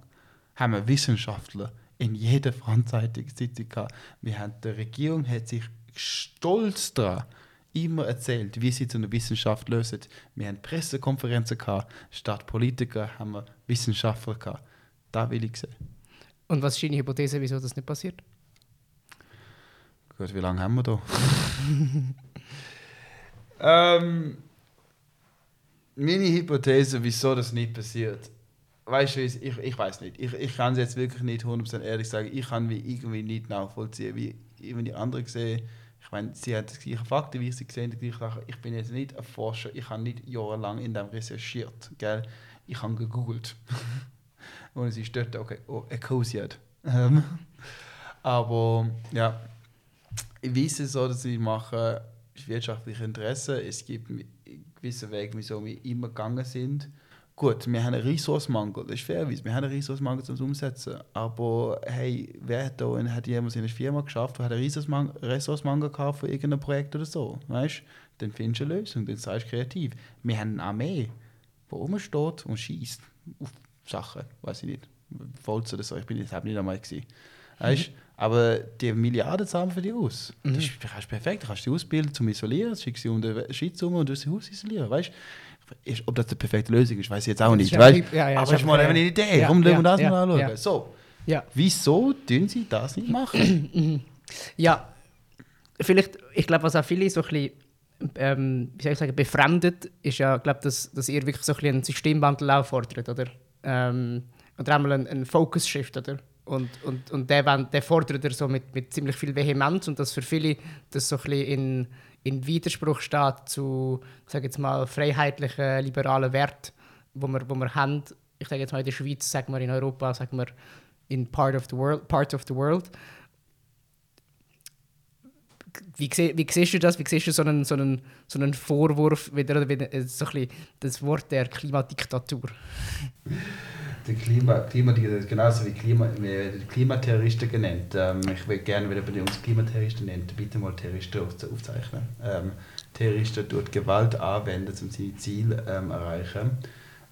haben wir Wissenschaftler in jeder französischen Zeitung gehabt. Wir haben, die Regierung hat sich stolz daran immer erzählt, wie sie zu einer Wissenschaft lösen. Wir haben Pressekonferenzen gehabt, statt Politiker haben wir Wissenschaftler gehabt. Da will ich sehen. Und was ist deine Hypothese, wieso das nicht passiert? Gut, wie lange haben wir da? ähm, meine Hypothese, wieso das nicht passiert. Weißt du, ich, ich weiß nicht. Ich, ich kann es jetzt wirklich nicht 100% ehrlich sagen. Ich kann wie irgendwie nicht nachvollziehen, wie, wie die anderen sehen ich meine, sie hat die gleichen Fakten, wie ich sie gesehen habe. Ich bin jetzt nicht ein Forscher, ich habe nicht jahrelang in dem recherchiert. Gell? Ich habe gegoogelt. Und es ist dort, okay, oh, Ecosiad. Ähm, aber ja, ich weiß es so, dass ich mache wirtschaftliche Interesse. Es gibt gewisse Wege, wieso wir immer gegangen sind. Gut, wir haben einen Ressourcenmangel, das ist fair, wir haben einen Ressourcenmangel zum Umsetzen. Aber hey, wer hat da hat jemand in einer Firma geschafft, der hat einen Ressourcenmangel gehabt für irgendein Projekt oder so? Weißt Dann findest du eine Lösung, dann sei du kreativ. Wir haben eine Armee, die rumsteht und schießt auf Sachen, weiß ich nicht. Volz oder so, ich bin jetzt nicht einmal gewesen. Weißt? Mhm. Aber die Milliarden zahlen für dich aus. Mhm. Das ist, perfekt. Du kannst die ausbilden zum Isolieren, schickst sie unter Schutz um und du das Haus isolieren. Weißt? Ist, ob das die perfekte Lösung ist, weiß ich jetzt auch nicht. Weil, ja, ja, aber ich mal eine Idee. Ja, Warum ja, wir das ja, mal anschauen? So, ja. wieso tun sie das nicht machen? ja, vielleicht, ich glaube, was auch viele so ein bisschen, ähm, wie soll ich sagen, befremdet, ist ja, glaube dass, dass ihr wirklich so ein bisschen einen Systemwandel auch fordert, oder? Ähm, oder einmal einen, einen Focus-Shift, oder? Und, und, und der, der fordert er so mit, mit ziemlich viel Vehemenz und das für viele das so ein bisschen in in Widerspruch steht zu, sage jetzt mal, freiheitlichen, liberalen Werten, wo wir, wo wir haben. Ich sage jetzt mal in der Schweiz, sagen wir in Europa, sagen wir in part of the world, part of the world. Wie, wie siehst du das? Wie siehst du so einen, so einen, so einen Vorwurf, wieder so ein bisschen das Wort der Klimadiktatur? der Klima, Klima genauso wie Klima, Klimaterroristen genannt. Ähm, ich würde gerne, wenn ihr uns Klimaterroristen nennt, bitte mal Terroristen aufzeichnen. Ähm, Terroristen dort Gewalt anwenden, um seine Ziele ähm, erreichen.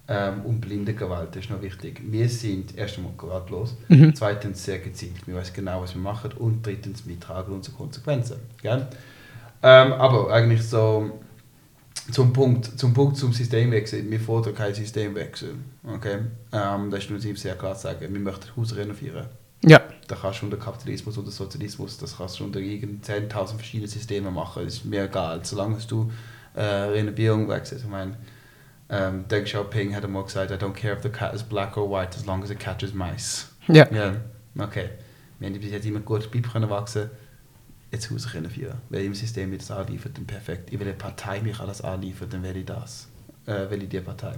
Ähm, und blinde Gewalt, das ist noch wichtig. Wir sind erst einmal gewaltlos, mhm. zweitens sehr gezielt, wir wissen genau, was wir machen und drittens, wir tragen unsere Konsequenzen. Gell? Ähm, aber eigentlich so zum Punkt, zum Punkt zum Systemwechsel. Wir fordern keinen Systemwechsel. Okay? Ähm, das ist nur sehr klar zu sagen. Wir möchten Haus renovieren. Ja. Da kannst du unter Kapitalismus oder Sozialismus, das kannst du unter 10.000 verschiedene Systeme machen. Das ist mir egal, solange du äh, Renovierung wechselst. Ich meine, ähm, Deng Xiaoping hat einmal gesagt, I don't care if the cat is black or white, as long as it catches mice. Ja. ja. Okay. Wir haben bis jetzt immer gut Bib können wachsen jetzt Haus führen Weil im System mir das anliefert, dann perfekt. Ich will eine Partei mich alles anliefern, dann wähle ich das. Äh, will ich die Partei.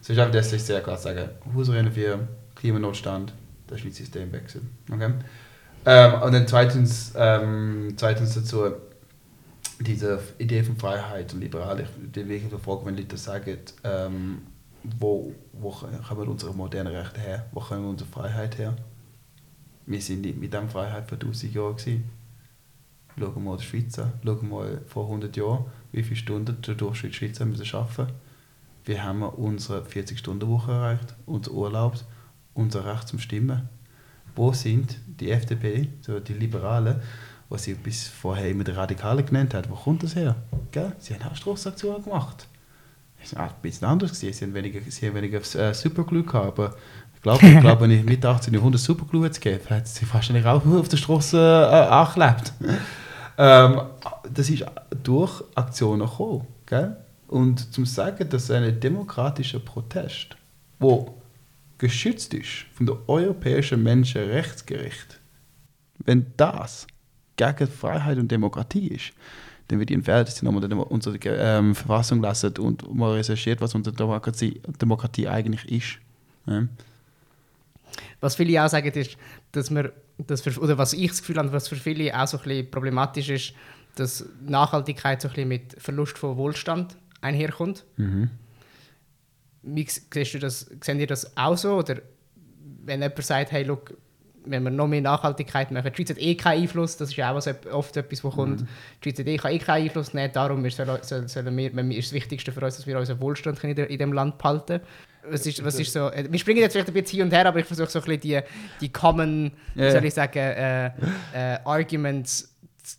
Es ist einfach das, ich sehr klar sagen, Hausrennen für Klimanotstand, das ist mein Systemwechsel. Okay? Ähm, und dann zweitens, ähm, zweitens dazu, diese Idee von Freiheit und Liberal, ich bin wirklich verfolgt, wenn Leute sagen, ähm, wo, wo kommen unsere modernen Rechte her, wo kommen unsere Freiheit her? Wir sind nicht mit dieser Freiheit vor 1000 Jahren. Schauen wir mal die Schweiz an, schauen wir mal vor 100 Jahren, wie viele Stunden der Durchschnitt Schweizer müssen arbeiten Wir haben unsere 40-Stunden-Woche erreicht, unser Urlaub, unser Recht zum Stimmen. Wo sind die FDP, so die Liberalen, was sie bis vorher immer die Radikalen genannt hat, wo kommt das her? Gell? Sie haben auch Straßaktionen gemacht. Das ist ein bisschen anders gewesen. Sie haben weniger, sie haben weniger äh, Superglue gehabt, aber ich glaube, ich glaub, wenn ich mit 1800 Superglue hätte gegeben, hätte sie wahrscheinlich auch auf der Straße äh, angelebt. Ähm, das ist durch Aktionen gekommen. Gell? Und zum sagen, dass ein demokratischer Protest, wo geschützt ist von der Europäischen Menschenrechtsgericht, wenn das gegen Freiheit und Demokratie ist, dann wird dass sie nochmal unsere ähm, Verfassung lassen und mal recherchiert, was unsere Demokratie, Demokratie eigentlich ist. Ja. Was viele auch sagen, ist, dass wir, dass für, oder was ich das Gefühl habe, was für viele auch so ein bisschen problematisch ist, dass Nachhaltigkeit so ein bisschen mit Verlust von Wohlstand einherkommt. Mhm. Wie siehst du das, seht ihr das auch so? Oder wenn jemand sagt, hey, look, wenn wir noch mehr Nachhaltigkeit machen. Die Schweiz hat eh keinen Einfluss, das ist ja auch oft etwas, was kommt. Mhm. Die Schweiz hat eh, eh keinen Einfluss nehmen, darum ist, soll, sollen wir, ist das Wichtigste für uns, dass wir unseren Wohlstand in, in diesem Land behalten was ist, was ist so, äh, wir springen jetzt vielleicht ein bisschen hin und her, aber ich versuche so ein bisschen die, die common, yeah. wie soll ich sagen, äh, äh, Arguments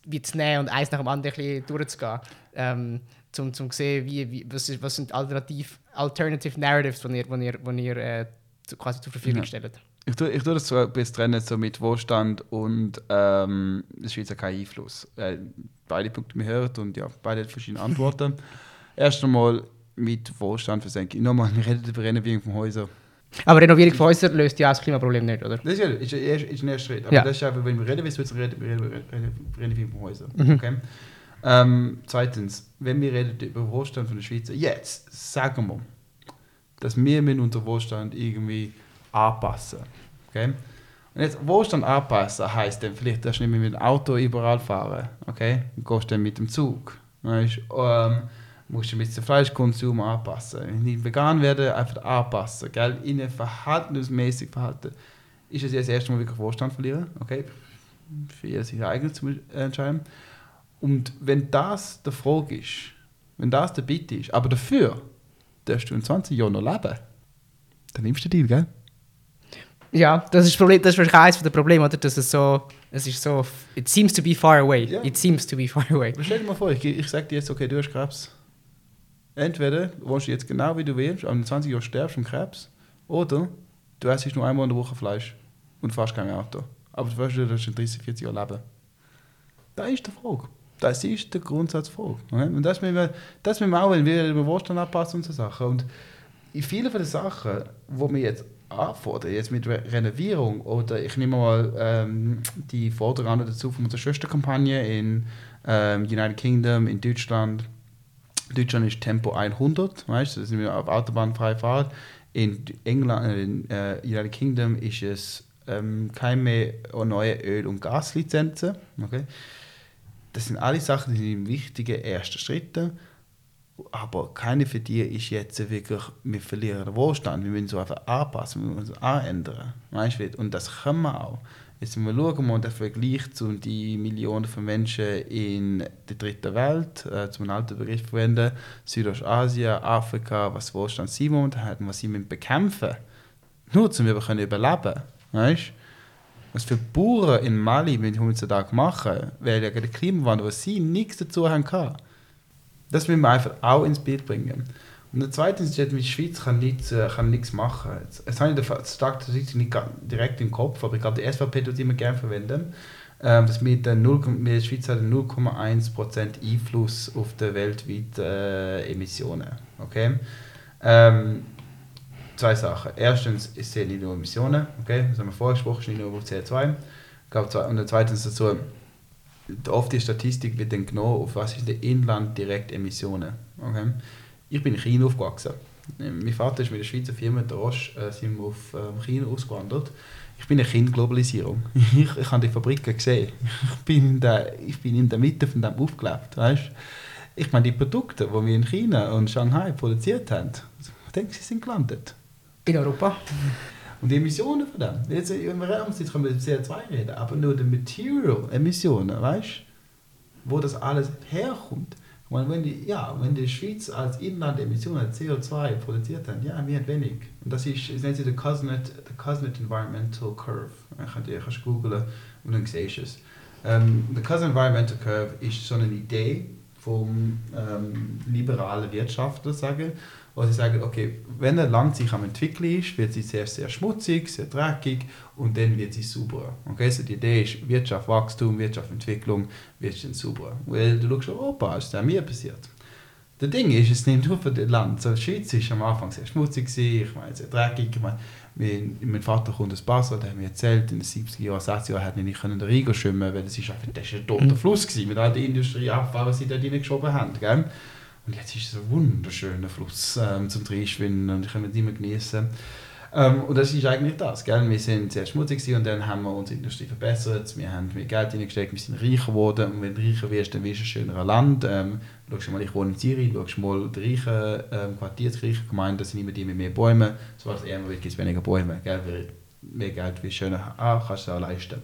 wie zu nehmen und eins nach dem anderen ein bisschen durchzugehen. Ähm, um zu sehen, wie, wie, was, ist, was sind alternativ, alternative Narratives, die ihr, die ihr, die ihr äh, quasi zur Verfügung ja. stellt. Ich tue, ich tue das so ein bisschen trennen so mit Wohlstand und ähm, das Schweiz hat keinen Einfluss. Äh, beide Punkte hören und ja, beide verschiedene Antworten. Erst einmal mit Wohlstand versenken. Nochmal, wir reden über Renovierung von Häusern. Aber Renovierung von Häusern löst ja das Klimaproblem nicht, oder? Das ist, ja, ist, ist, ist ein erster Schritt. Aber ja. das ist einfach, wenn wir reden, wie wir reden, wir reden über Renovierung von Häusern. Mhm. Okay? Ähm, zweitens, wenn wir reden über Wohlstand von der Schweiz, jetzt sagen wir, dass wir mit unserem Wohlstand irgendwie anpassen. Okay? Und jetzt Wohlstand anpassen heisst dann vielleicht, dass du nicht mehr mit dem Auto überall fahren. Okay? Du gehst dann mit dem Zug. Weißt, ähm, musst du mit dem Fleischkonsum anpassen. Wenn ich nicht vegan werde, einfach anpassen. Gell? In ein verhaltensmäßig Verhalten. Ist es jetzt das erste Mal wirklich Wohlstand verlieren? Okay? Für jeder sich eigen zu entscheiden. Und wenn das der Frage ist, wenn das der Bitte ist, aber dafür darfst du in 20 Jahren noch leben, dann nimmst du den Deal, gell? Ja, das ist, das Problem, das ist wahrscheinlich eines der Probleme, oder? Dass es so, es ist so, it seems to be far away. Ja. It seems to be far away. Stell dir mal vor, ich, ich sage dir jetzt, okay, du hast Krebs. Entweder wohnst du jetzt genau wie du willst, aber in 20 Jahren stirbst du an Krebs, oder du essst nur einmal in der Woche Fleisch und fährst kein Auto. Aber du weißt, du in 30, 40 Jahren leben. Das ist die Frage. Das ist der Grundsatzfrage. Und das müssen wir, das müssen wir auch, wenn wir über Wohlstand anpassen und so Sachen. Und in vielen von den Sachen, die wir jetzt anfordern, jetzt mit Renovierung, oder ich nehme mal ähm, die Forderung dazu von unserer Schwesterkampagne in ähm, United Kingdom, in Deutschland. Deutschland ist Tempo 100, weißt du, da sind wir auf Autobahn frei fahren. In England, äh, in äh, United Kingdom ist es ähm, keine neue Öl- und Gaslizenzen. Okay? Das sind alle Sachen, die sind wichtige erste Schritte. Aber keine für die ist jetzt wirklich, wir verlieren den Wohlstand. Wir müssen so einfach anpassen, wir müssen uns anändern. Weißt du? Und das können wir auch. Jetzt wir schauen, mal den Vergleich zu den Millionen von Menschen in der dritten Welt, äh, zum alten Begriff verwenden, Südostasien, Afrika, was Wohlstand sie momentan haben, was sie bekämpfen müssen. Nur, um wir überleben. Weißt was für Bauern in Mali mit heutzutage machen, weil ja der Klimawandel, was sie nichts dazu haben kann. Das müssen wir einfach auch ins Bild bringen. Und der zweite ist, die Schweiz kann nichts, äh, kann nichts machen. Es habe ich den Statistik nicht direkt im Kopf, aber ich glaube, die SVP tut immer gerne verwenden. Ähm, dass wir der 0, die Schweiz hat 0,1% Einfluss auf die weltweiten äh, Emissionen. Okay? Ähm, zwei Sachen. Erstens es nicht nur Emissionen, okay, das haben wir vorher gesprochen, ist nicht nur CO2. Und zweitens dazu, oft die Statistik wird dann genommen, auf was ist der Inland direkt Emissionen. Okay? Ich bin in China aufgewachsen. Mein Vater ist mit der Schweizer Firma Drosch, äh, sind wir auf ähm, China ausgewandert. Ich bin ein Kind Globalisierung. Ich, ich habe die Fabriken gesehen. Ich bin in der, ich bin in der Mitte von dem aufgelebt. Weißt? Ich meine, die Produkte, die wir in China und Shanghai produziert haben, ich denke, sie sind gelandet. In Europa? Und die Emissionen von dem. Jetzt, können wir über CO2 reden, aber nur die Material-Emissionen, weißt du, wo das alles herkommt. Und wenn die, ja, wenn die Schweiz als Inland Emissionen CO2 produziert hat, ja, wir haben wenig. Und das ist, das nennt sich der Cosnet, Environmental Curve. Ich kann kannst googlen und dann siehst du es. Ähm, der Cosnet Environmental Curve ist so eine Idee vom ähm, liberalen Wirtschaftler, sagen, wo sie sagen, okay, wenn ein Land sich am entwickeln ist, wird sie sehr, sehr schmutzig, sehr dreckig und dann wird sie sauberer. Okay, so die Idee ist Wirtschaft, Wachstum, Wirtschaft, Entwicklung, wird dann sauberer. Weil du schaust, Europa ist da mir passiert. Das Ding ist, es nimmt nur für das Land. So, die Schweiz war am Anfang sehr schmutzig, ich meine, sehr dreckig. Ich meine, mein, mein Vater kommt aus Basel, der hat mir erzählt, in den 70er Jahren, 60er Jahren hat er nicht in den Rhein schwimmen weil es ist einfach, das ist ein toter mhm. Fluss gewesen, mit all der Industrieabfall, was sie da reingeschoben haben. Gell? Und jetzt ist es ein wunderschöner Fluss ähm, zum Reinschwimmen und ich kann ihn immer genießen. Ähm, und das ist eigentlich das. Gell? Wir sind sehr schmutzig und dann haben wir unsere Industrie verbessert, wir haben mehr Geld reingesteckt, wir sind reicher geworden und wenn du reicher wirst, dann wirst du ein schöneres Land. Ähm, schau mal, ich wohne in Zürich, schau mal die reichen ähm, Quartiersreichen Gemeinden, sind immer die mit mehr Bäumen. Sobald es ärmer wird, gibt es weniger Bäume. Gell? Weil mehr Geld, wie schöner ah, kannst du auch leisten.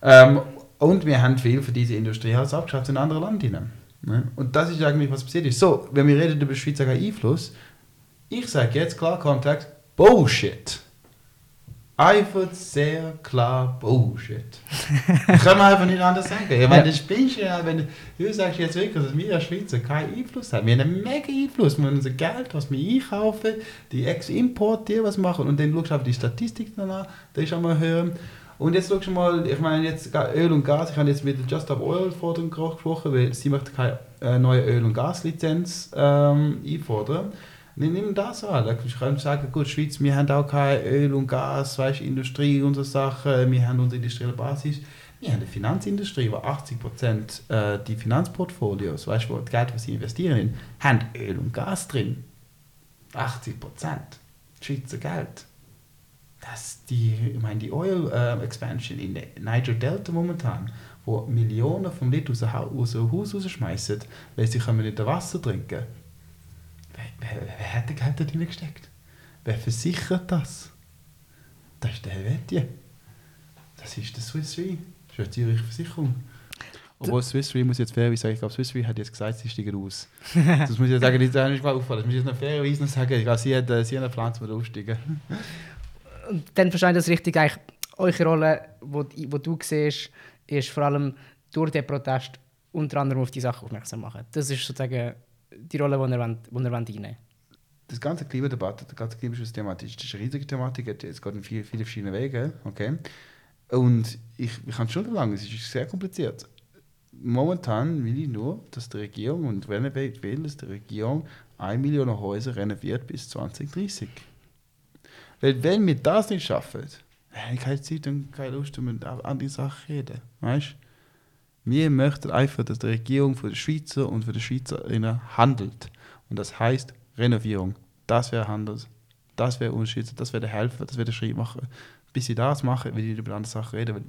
Ähm, und wir haben viel für diese Industrie halt abgeschafft in andere Länder hinein. Ne? Und das ist eigentlich, was passiert ist. So, wenn wir reden über Schweizer Einfluss, ich sage jetzt klar Kontext, Bullshit. Einfach sehr klar Bullshit. kann man einfach nicht anders sagen. Ich meine, das spinnst ja, wenn du sagst jetzt wirklich, dass wir als Schweizer keinen Einfluss haben. Wir haben einen mega Einfluss. Wir haben unser Geld, was wir einkaufen, die Ex-Import, die was machen und dann schaust du auf die Statistik danach, da ist einmal höher. Und jetzt schau mal, ich meine jetzt Öl und Gas, ich habe jetzt mit Just Stop Oil Forderung gesprochen, weil sie möchte keine äh, neue Öl- und Gaslizenz ähm, einfordern. Nimm, nimm das an. Da kannst du sagen, gut, Schweiz, wir haben auch kein Öl und Gas, weißt, Industrie so Sachen, wir haben unsere industrielle Basis. Wir haben eine Finanzindustrie, wo 80% äh, die Finanzportfolios, weißt du, das Geld, was sie investieren, haben Öl und Gas drin. 80%. Schweizer Geld dass die, ich meine, die Oil äh, Expansion in der Niger Delta momentan, wo Millionen vom Liter aus, dem Haus rausschmeißen, weil sie können nicht Wasser trinken wer, wer, wer hat das Geld da drin gesteckt? Wer versichert das? Das ist der Helvetia. Das ist der Swiss Re. Das ist eine Zürich Versicherung. Obwohl Swiss Re muss jetzt fairerweise sagen, ich glaube, Swiss Re hat jetzt gesagt, sie steigen aus. das muss ich jetzt sagen, das ist nicht auffallen. Das muss ich jetzt noch fairerweise sagen. Ich glaube, sie hat, äh, sie hat einen Plan, zum aussteigen und dann verstehe das richtig, eigentlich eure Rolle, wo, wo du siehst, ist vor allem durch den Protest unter anderem auf die Sache aufmerksam machen. Das ist sozusagen die Rolle, die ihr, wollt, die einnehmen Das ganze Klimadebatte, die ganze Klimaschutzthematik, das ist eine riesige Thematik, es geht in viele, viele verschiedene Wege, okay? Und ich, ich kann schon lange, es ist sehr kompliziert. Momentan will ich nur, dass die Regierung und Renovate will, dass die Regierung 1 Million Häuser renoviert bis 2030. Weil wenn wir das nicht schaffen, habe keine Zeit und keine Lust, um an die Sache reden. Weißt Wir möchten einfach, dass die Regierung für die Schweizer und für die Schweizerinnen handelt. Und das heißt Renovierung. Das wäre Handel. Das wäre Unterschied. Das wäre der Helfer. Das wäre der Schritt machen. Bis sie das machen, will ich über andere Sachen reden. Weil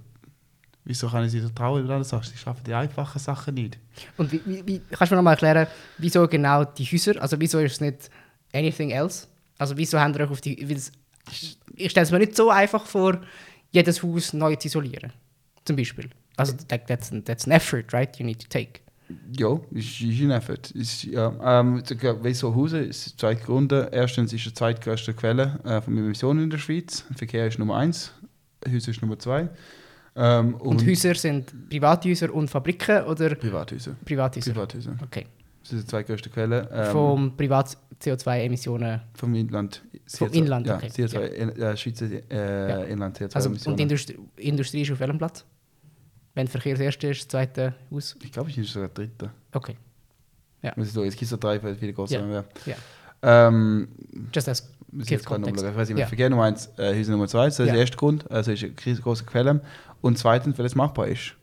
wieso kann ich sie trauen über andere Sachen? Sie schaffen die einfachen Sachen nicht. Und wie, wie, wie kannst du mir nochmal erklären, wieso genau die Häuser? Also wieso ist es nicht anything else? Also wieso haben wir euch auf die ich stelle es mir nicht so einfach vor, jedes Haus neu zu isolieren. Zum Beispiel. Also that, that's, that's an effort, right? You need to take. Ja, ist, ist ein Effort. Ist, ja, ähm, weil so Hause ist zwei Gründe. Erstens ist die zweitgrößte Quelle äh, von Emissionen in der Schweiz. Verkehr ist Nummer eins, Häuser ist Nummer zwei. Ähm, und, und, Häuser sind Privathäuser und Fabriken oder? Privathäuser. Privathäuser. Privathäuser. Okay. Das sind die zwei größten Quellen. Ähm, vom Privat-CO2-Emissionen? Vom Inland. Vom Inland, ja, okay. CO2, ja. Äh, Schweizer äh, ja. Inland CO2-Emissionen. Also, und die Industrie, Industrie ist auf welchem Platz? Wenn Verkehr das erste ist, das zweite aus? Ich glaube, ich ist sogar dritte. Okay. Ja. Es gibt so drei, weil viele große ja. ja. Ähm, Just as ich weiß nicht, ja. Verkehr Nummer eins, äh, Häuser Nummer zwei, das ist ja. der erste Grund, also ist eine große Quelle. Und zweitens, weil es machbar ist.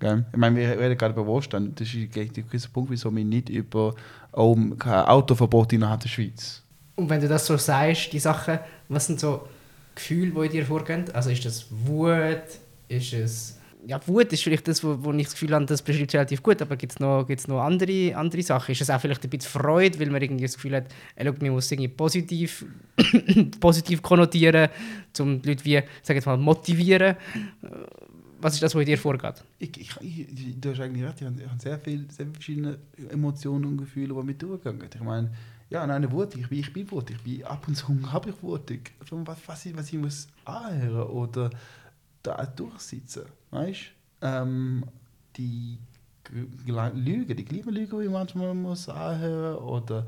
Gell? Ich meine, wir reden gerade über Wohlstand. Das ist der Punkt, wieso wir nicht über oh, kein Autoverbot innerhalb der Schweiz. Und wenn du das so sagst, die Sachen, was sind so Gefühle, die in dir vorgehen? Also ist das Wut? Ist es... Ja, Wut ist vielleicht das, wo, wo ich das Gefühl habe, das beschreibt relativ gut, aber gibt es noch, gibt's noch andere, andere Sachen? Ist es auch vielleicht ein bisschen Freude, weil man irgendwie das Gefühl hat, ey, schau, man muss irgendwie positiv, positiv konnotieren, um die Leute wie, sag jetzt mal, motivieren? Was ist das, was in dir vorgeht? Ich, ich, ich, du hast eigentlich recht, ich habe, sehr, viel, sehr verschiedene Emotionen und Gefühle, die mit durchgehen. Ich meine, ja, nein, wutig. Ich bin, ich bin wutig. Ich bin ab und zu habe ich wutig. Was, was, ich, was ich muss anhören oder da durchsitzen. Weißt? Ähm, die Lügen, die kleinen Lügen, die ich manchmal muss anhören oder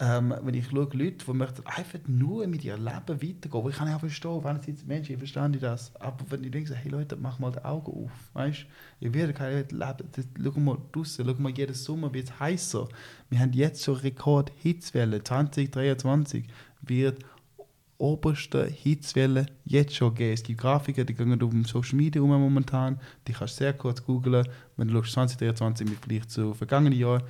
ähm, wenn ich schaue, Leute, die möchten einfach nur mit ihrem Leben weitergehen, ich kann ja verstehen, wenn es Menschen, ich verstehe das, aber wenn ich denke, hey Leute, mach mal die Augen auf, weißt ich werde kein Leben, schau mal draußen, schau mal jeden Sommer wird es heißer, wir haben jetzt schon Rekord-Hitzwelle, 2023 wird oberste Hitzwelle jetzt schon geben. Es gibt Grafiken, die gehen auf dem Social Media um momentan, die kannst du sehr kurz googeln, wenn du 2023 mit Vergleich zu vergangenen Jahren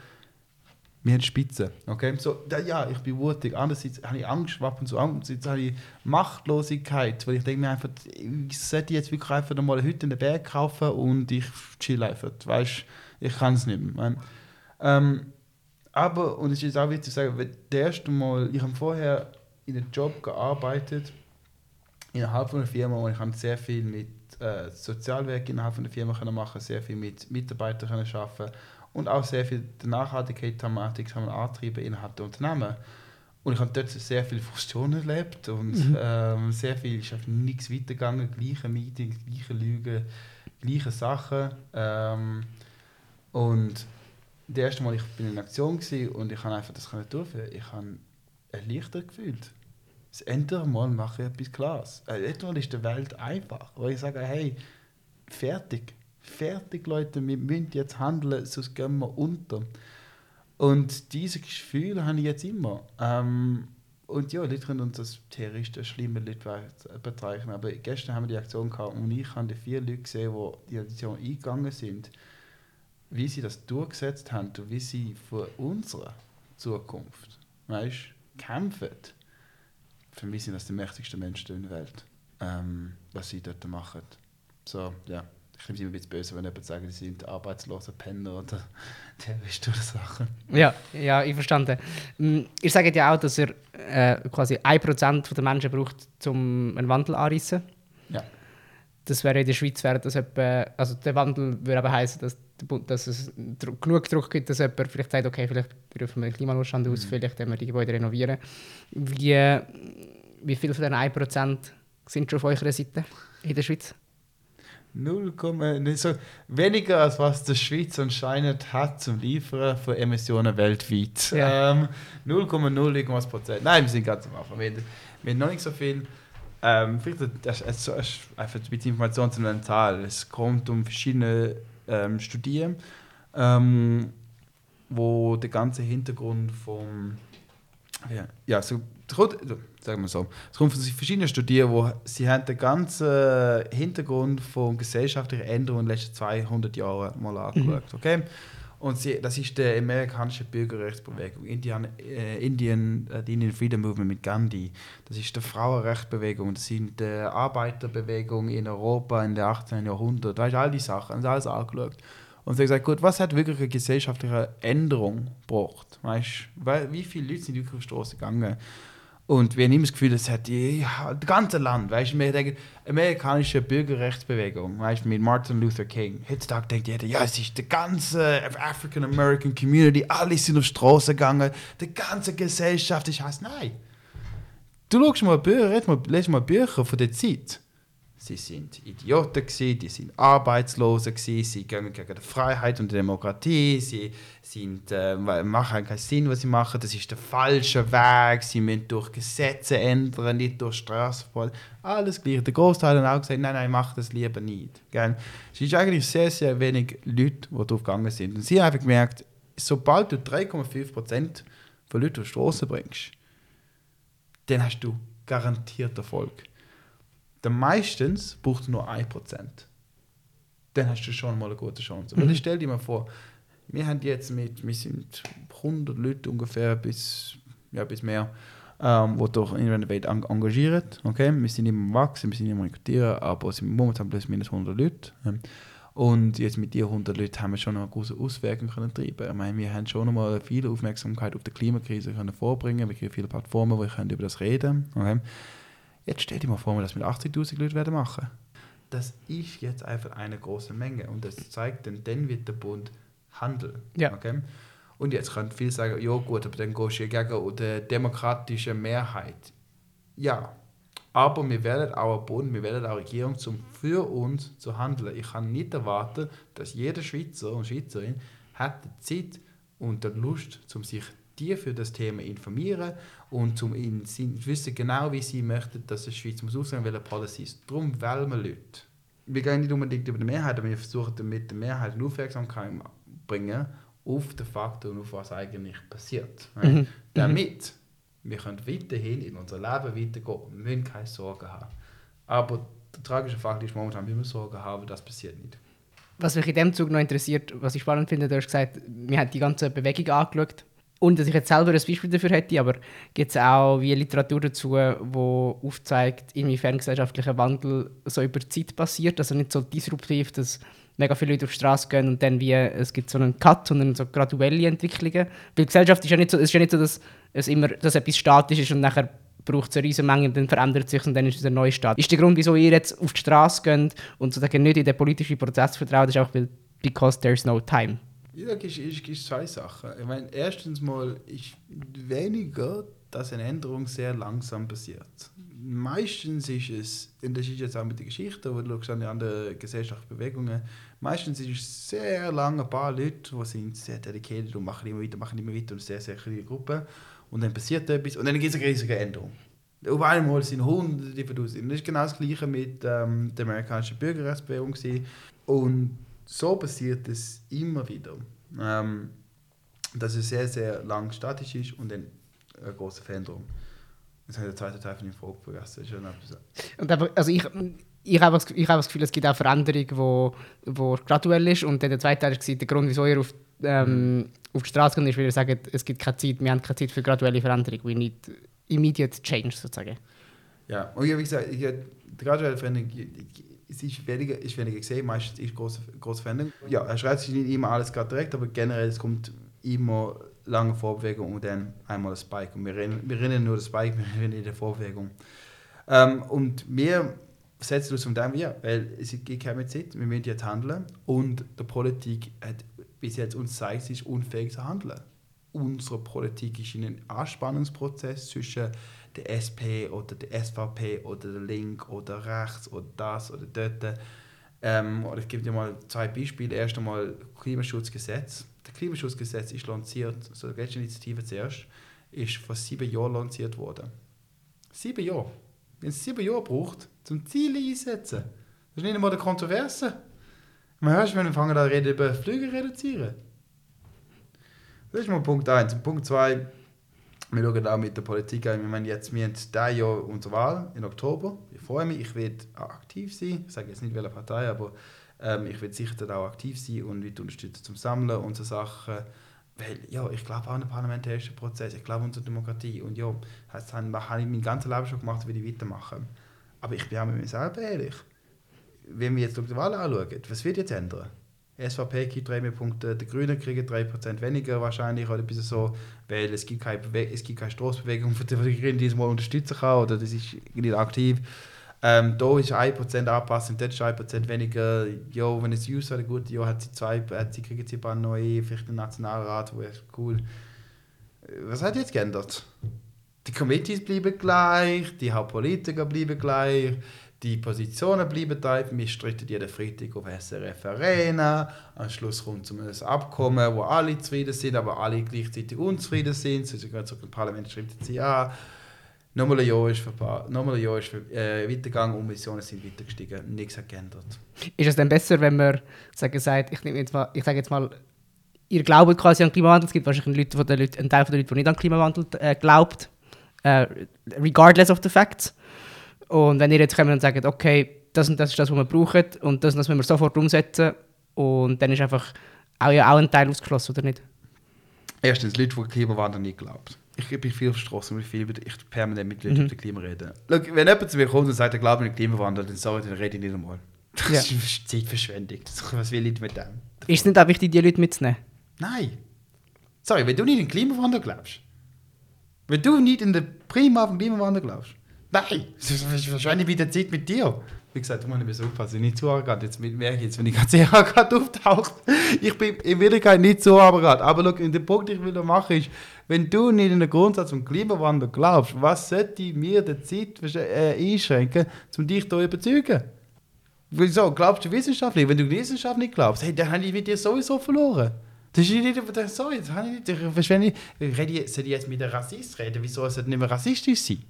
wir haben Spitzen. Okay? So, ja, ich bin wutig. Andererseits habe ich Angst, ab und zu Andererseits habe ich Machtlosigkeit, weil ich denke mir einfach, ich sollte jetzt wirklich einfach mal eine Hütte in den Berg kaufen und ich chill einfach. Weißt ich kann es nicht mehr. Ähm, aber, und es ist auch wichtig zu sagen, das erste Mal, ich habe vorher in einem Job gearbeitet, innerhalb von einer Firma, und ich habe sehr viel mit äh, Sozialwerk innerhalb von der Firma machen, sehr viel mit Mitarbeitern arbeiten und auch sehr viel die Nachhaltigkeit-Thematik haben wir angetrieben innerhalb der Unternehmen. Und ich habe dort sehr viel Frustration erlebt und mhm. ähm, sehr viel ist einfach nichts weitergegangen, gleiche Meetings, gleiche Lügen, gleiche Sachen. Ähm, und das erste Mal, ich bin in Aktion und ich habe einfach das durchführen. Ich habe erleichtert gefühlt. Das andere Mal mache ich etwas Klares. Das Mal ist die Welt einfach, weil ich sage, hey, fertig fertig, Leute, wir müssen jetzt handeln, sonst gehen wir unter. Und dieses Gefühl habe ich jetzt immer. Ähm, und ja, Leute können uns als Terroristen, schlimme Leute bezeichnen. Aber gestern haben wir die Aktion gehabt und ich habe die vier Leute gesehen, die die Aktion eingegangen sind, wie sie das durchgesetzt haben und wie sie für unsere Zukunft weißt, kämpfen. Für mich sind das die mächtigsten Menschen in der Welt, ähm, was sie dort machen. So, ja ich finde es immer ein bisschen böse, wenn jemand sagt, sie sind arbeitslose Penner oder Terroristen oder Sachen. Ja, ja, ich verstanden. Mm, ihr sagt ja auch, dass er äh, quasi 1% der Menschen braucht, um einen Wandel anzureissen. Ja. Das wäre in der Schweiz, wäre das etwa, also der Wandel würde aber heißen, dass, dass es genug Druck gibt, dass jemand vielleicht sagt, okay, vielleicht rufen wir den Klimanotstand aus, mhm. vielleicht können wir die Gebäude renovieren. Wie, wie viel von diesen 1% sind schon auf eurer Seite in der Schweiz? 0, so weniger als was die Schweiz anscheinend hat zum Liefern von Emissionen weltweit. Ja. Ähm, 0,0 irgendwas Prozent. Nein, wir sind ganz am Anfang. Wir, wir haben noch nicht so viel. Ähm, vielleicht das, das, das, einfach ein bisschen Information zu einer Zahl. Es kommt um verschiedene ähm, Studien, ähm, wo der ganze Hintergrund vom ja, ja so sagen wir so, es kommt von verschiedenen Studien, wo sie haben den ganzen Hintergrund von gesellschaftlichen Änderungen in den letzten 200 Jahren mal angeschaut, mhm. okay? Und sie, das ist die amerikanische Bürgerrechtsbewegung, Indian, äh, Indian, äh, Indian Freedom Movement mit Gandhi. Das ist die Frauenrechtsbewegung, das sind die Arbeiterbewegung in Europa in den 18. Jahrhundert. Weißt du, all die Sachen, haben alles angeschaut. Und sie haben gesagt, gut, was hat wirklich eine gesellschaftliche Änderung gebraucht? Weißt wie viele Leute sind wirklich auf die Straße gegangen? Und wir haben immer das Gefühl, das hat ja, das ganze Land, weißt du, wir denken, amerikanische Bürgerrechtsbewegung, weißt du, mit Martin Luther King. Heutzutage denkt jeder, ja, es ist die ganze African American Community, alle sind auf die Straße gegangen, die ganze Gesellschaft ist heiß. Nein. Du schaust mal Bücher, lest mal Bücher von der Zeit sie sind Idioten gewesen, die sind Arbeitslose gewesen, sie gehen gegen die Freiheit und die Demokratie, sie sind, äh, machen keinen Sinn, was sie machen, das ist der falsche Weg, sie müssen durch Gesetze ändern, nicht durch Straßenverbot, alles gleich. Der Großteil hat auch gesagt, nein, nein, mach das lieber nicht. Gell? Es ist eigentlich sehr, sehr wenig Leute, die darauf gegangen sind. Und sie haben gemerkt, sobald du 3,5% von Leuten auf die Straße bringst, dann hast du garantiert Erfolg. Dann meistens braucht nur 1%. Dann hast du schon mal eine gute Chance. Mhm. stell dir mal vor, wir haben jetzt mit, wir sind 100 Leute ungefähr bis, ja, bis mehr. ähm, die doch in Welt engagieren. Okay? Wir sind immer Wachsen, wir sind immer Rekrutieren, aber es sind momentan plus minus 100 Leute. Und jetzt mit diesen 100 Leuten haben wir schon eine große Auswirkung können treiben. Ich meine, wir haben schon mal viel Aufmerksamkeit auf die Klimakrise können vorbringen. Wir haben viele Plattformen, wo wir über das reden. Okay? Jetzt stell dir mal vor, dass wir das mit 80.000 Leuten werden machen. Das ist jetzt einfach eine große Menge und das zeigt dann, dann wird der Bund handeln. Ja. Okay? Und jetzt können viele sagen, ja gut, aber dann gehst du gegen die demokratische Mehrheit. Ja, aber wir werden auch ein Bund, wir werden auch Regierung, um für uns zu handeln. Ich kann nicht erwarten, dass jeder Schweizer und Schweizerin hat die Zeit und die Lust, um sich die für das Thema informieren und zum in, wissen genau, wie sie möchten, dass die Schweiz muss aussehen, welche Policies. Darum wählen wir Leute. Wir gehen nicht unbedingt über die Mehrheit, aber wir versuchen mit der Mehrheit eine Aufmerksamkeit zu bringen auf den Faktor und auf was eigentlich passiert. Mhm. Damit wir können weiterhin in unser Leben weitergehen und müssen keine Sorgen haben. Aber der tragische Fakt ist momentan, wir müssen Sorgen haben, das passiert nicht. Was mich in dem Zug noch interessiert, was ich spannend finde, du hast gesagt, wir haben die ganze Bewegung angeschaut und dass ich jetzt selber ein Beispiel dafür hätte, aber gibt es auch wie Literatur dazu, die aufzeigt, inwiefern gesellschaftlicher Wandel so über die Zeit passiert, also nicht so disruptiv, dass mega viele Leute auf die Straße gehen und dann wie, es gibt so einen Cut, sondern so graduelle Entwicklungen. Weil Gesellschaft ist ja nicht so, ist ja nicht so, dass es immer dass etwas statisch ist und nachher braucht es eine riesige Menge und dann verändert sich und dann ist es ein neuer Staat. Ist der Grund, wieso ihr jetzt auf die Straße geht und sozusagen nicht in den politischen Prozess vertraut, ist auch weil because there's no time? Ja, es ist zwei Sachen. Ich meine, erstens mal ist weniger, dass eine Änderung sehr langsam passiert. Meistens ist es, und das ist jetzt auch mit der Geschichte, wo du an die anderen gesellschaftlichen Bewegungen, meistens ist es sehr lange ein paar Leute, die sind sehr dedicated und machen immer weiter, machen immer weiter und sehr, sehr kleine Gruppen. Und dann passiert etwas und dann gibt es eine riesige Änderung. Auf einmal sind Hunderte die verdustet. Und das ist genau das Gleiche mit ähm, der amerikanischen Bürgerrechtsbewegung. Und so passiert es immer wieder. Ähm, dass es sehr, sehr lang statisch ist und dann eine große Veränderung. Das hat der zweite Teil von dem Frage vergessen. Und aber, also ich, ich habe das, hab das Gefühl, es gibt auch Veränderung, die wo, wo graduell ist. Und dann der zweite Teil war der Grund, wieso ihr auf, ähm, mhm. auf die Straße geht, ist, weil ihr sagt, es gibt keine Zeit, wir haben keine Zeit für graduelle Veränderung. We need immediate change, sozusagen. Ja, und wie gesagt, ich, die graduelle Veränderung, es ist weniger, ist weniger gesehen, meistens ist große, große Veränderung. Ja, er schreibt sich nicht immer alles gerade direkt, aber generell es kommt immer lange Vorbewegung und dann einmal das Spike. Und wir rennen, wir rennen nur das Spike, wir rennen in der Vorbewegung. Ähm, und wir setzen uns um den ja, weil es gibt keine Zeit, wir müssen jetzt handeln und die Politik hat bis jetzt uns gezeigt, sie ist unfähig zu handeln. Unsere Politik ist in einem Anspannungsprozess zwischen der SP oder der SVP oder der Link oder rechts oder das oder dort. Ähm, ich gebe dir mal zwei Beispiele. Erst einmal Klimaschutzgesetz. Das Klimaschutzgesetz ist lanciert, also die letzte Initiative zuerst, ist vor sieben Jahren lanciert worden. Sieben Jahre. Wenn es sieben Jahre braucht, zum Ziel einsetzen. Das ist nicht einmal eine Kontroverse. Man hörst, wenn wir fangen an reden über Flüge reduzieren. Das ist mal Punkt 1. Punkt 2 wir schauen auch mit der Politik an. Wir haben jetzt wir haben dieses Jahr unsere Wahl im Oktober. Ich freue mich, ich werde aktiv sein. Ich sage jetzt nicht welche Partei, aber ähm, ich werde sicher auch aktiv sein und Leute unterstützen zum Sammeln und so Sachen. Weil, ja, ich glaube auch an den parlamentarischen Prozess, ich glaube an unsere Demokratie. Und ja, das habe ich mein ganzes Leben schon gemacht, will ich weitermachen. Aber ich bin auch mit mir selber ehrlich. Wenn wir jetzt die Wahl anschauen, was wird jetzt ändern? SVP kriegt drei mehr Punkte, die Grünen kriegen 3% weniger wahrscheinlich oder ein bisschen so, weil es gibt keine, Bewe es gibt keine Stoßbewegung, für die, die Grünen diesmal unterstützen kann oder das ist nicht aktiv. Ähm, da ist 1% Anpassung, dort ist 1% weniger. Ja, wenn es User gute Jahr hat sie zwei, hat sie kriegen sie ein paar neue, vielleicht einen Nationalrat, wo ist cool. Was hat jetzt geändert? Die Committees bleiben gleich, die Hauptpolitiker bleiben gleich die Positionen bleiben gleich. Wir streiten jeden Freitag auf SRF Arena. Am Schluss kommt zum ein Abkommen, wo alle zufrieden sind, aber alle gleichzeitig unzufrieden sind. So sogar das Parlament schreibt sie an. Nochmal ein Jahr ist, nochmal ein Jahr ist äh, weitergegangen und Missionen sind weiter. Nichts hat geändert. Ist es denn besser, wenn man sagen sagt, ich, jetzt mal, ich sage jetzt mal, ihr glaubt quasi an Klimawandel, es gibt wahrscheinlich Leute, von einen Teil der Leute, die nicht an Klimawandel äh, glaubt, äh, regardless of the facts. Und wenn ihr jetzt kommt und sagt, okay, das und das ist das, was wir brauchen und das und das müssen wir sofort umsetzen und dann ist einfach auch, ja, auch ein Teil ausgeschlossen, oder nicht? Erstens, Leute, die Klimawandel nicht glauben. ich bin viel auf der Straße und viel über, ich permanent mit Leuten mhm. über das Klima reden. Look, wenn jemand zu mir kommt und sagt, er glaubt an den Klimawandel, dann sorry, dann rede ich nicht einmal. Das ja. ist Zeitverschwendung. Was will ich mit dem? Ist es nicht auch wichtig, die Leute mitzunehmen? Nein. Sorry, wenn du nicht an den Klimawandel glaubst, wenn du nicht in den Prima vom Klimawandel glaubst, nein, das ist wahrscheinlich wieder Zeit mit dir. Wie gesagt, ich muss nicht aufpassen, nicht zu arrogant. Jetzt merke ich jetzt, wenn ich ganz sehr arrogant auftauche, ich bin in Wirklichkeit nicht so arrogant. Aber look, der Punkt, den ich will machen, ist, wenn du nicht in den Grundsatz vom Klimawandel glaubst, was sollte mir die Zeit äh, einschränken, um dich da zu überzeugen? Wieso? Glaubst du Wissenschaft nicht? Wenn du Wissenschaft nicht glaubst, hey, dann habe ich mit dir sowieso verloren. Das ist nicht, das, so, jetzt habe ich nicht, ich, ich, rede, soll ich jetzt mit einem Rassist reden? Wieso sollte nicht mehr rassistisch sein?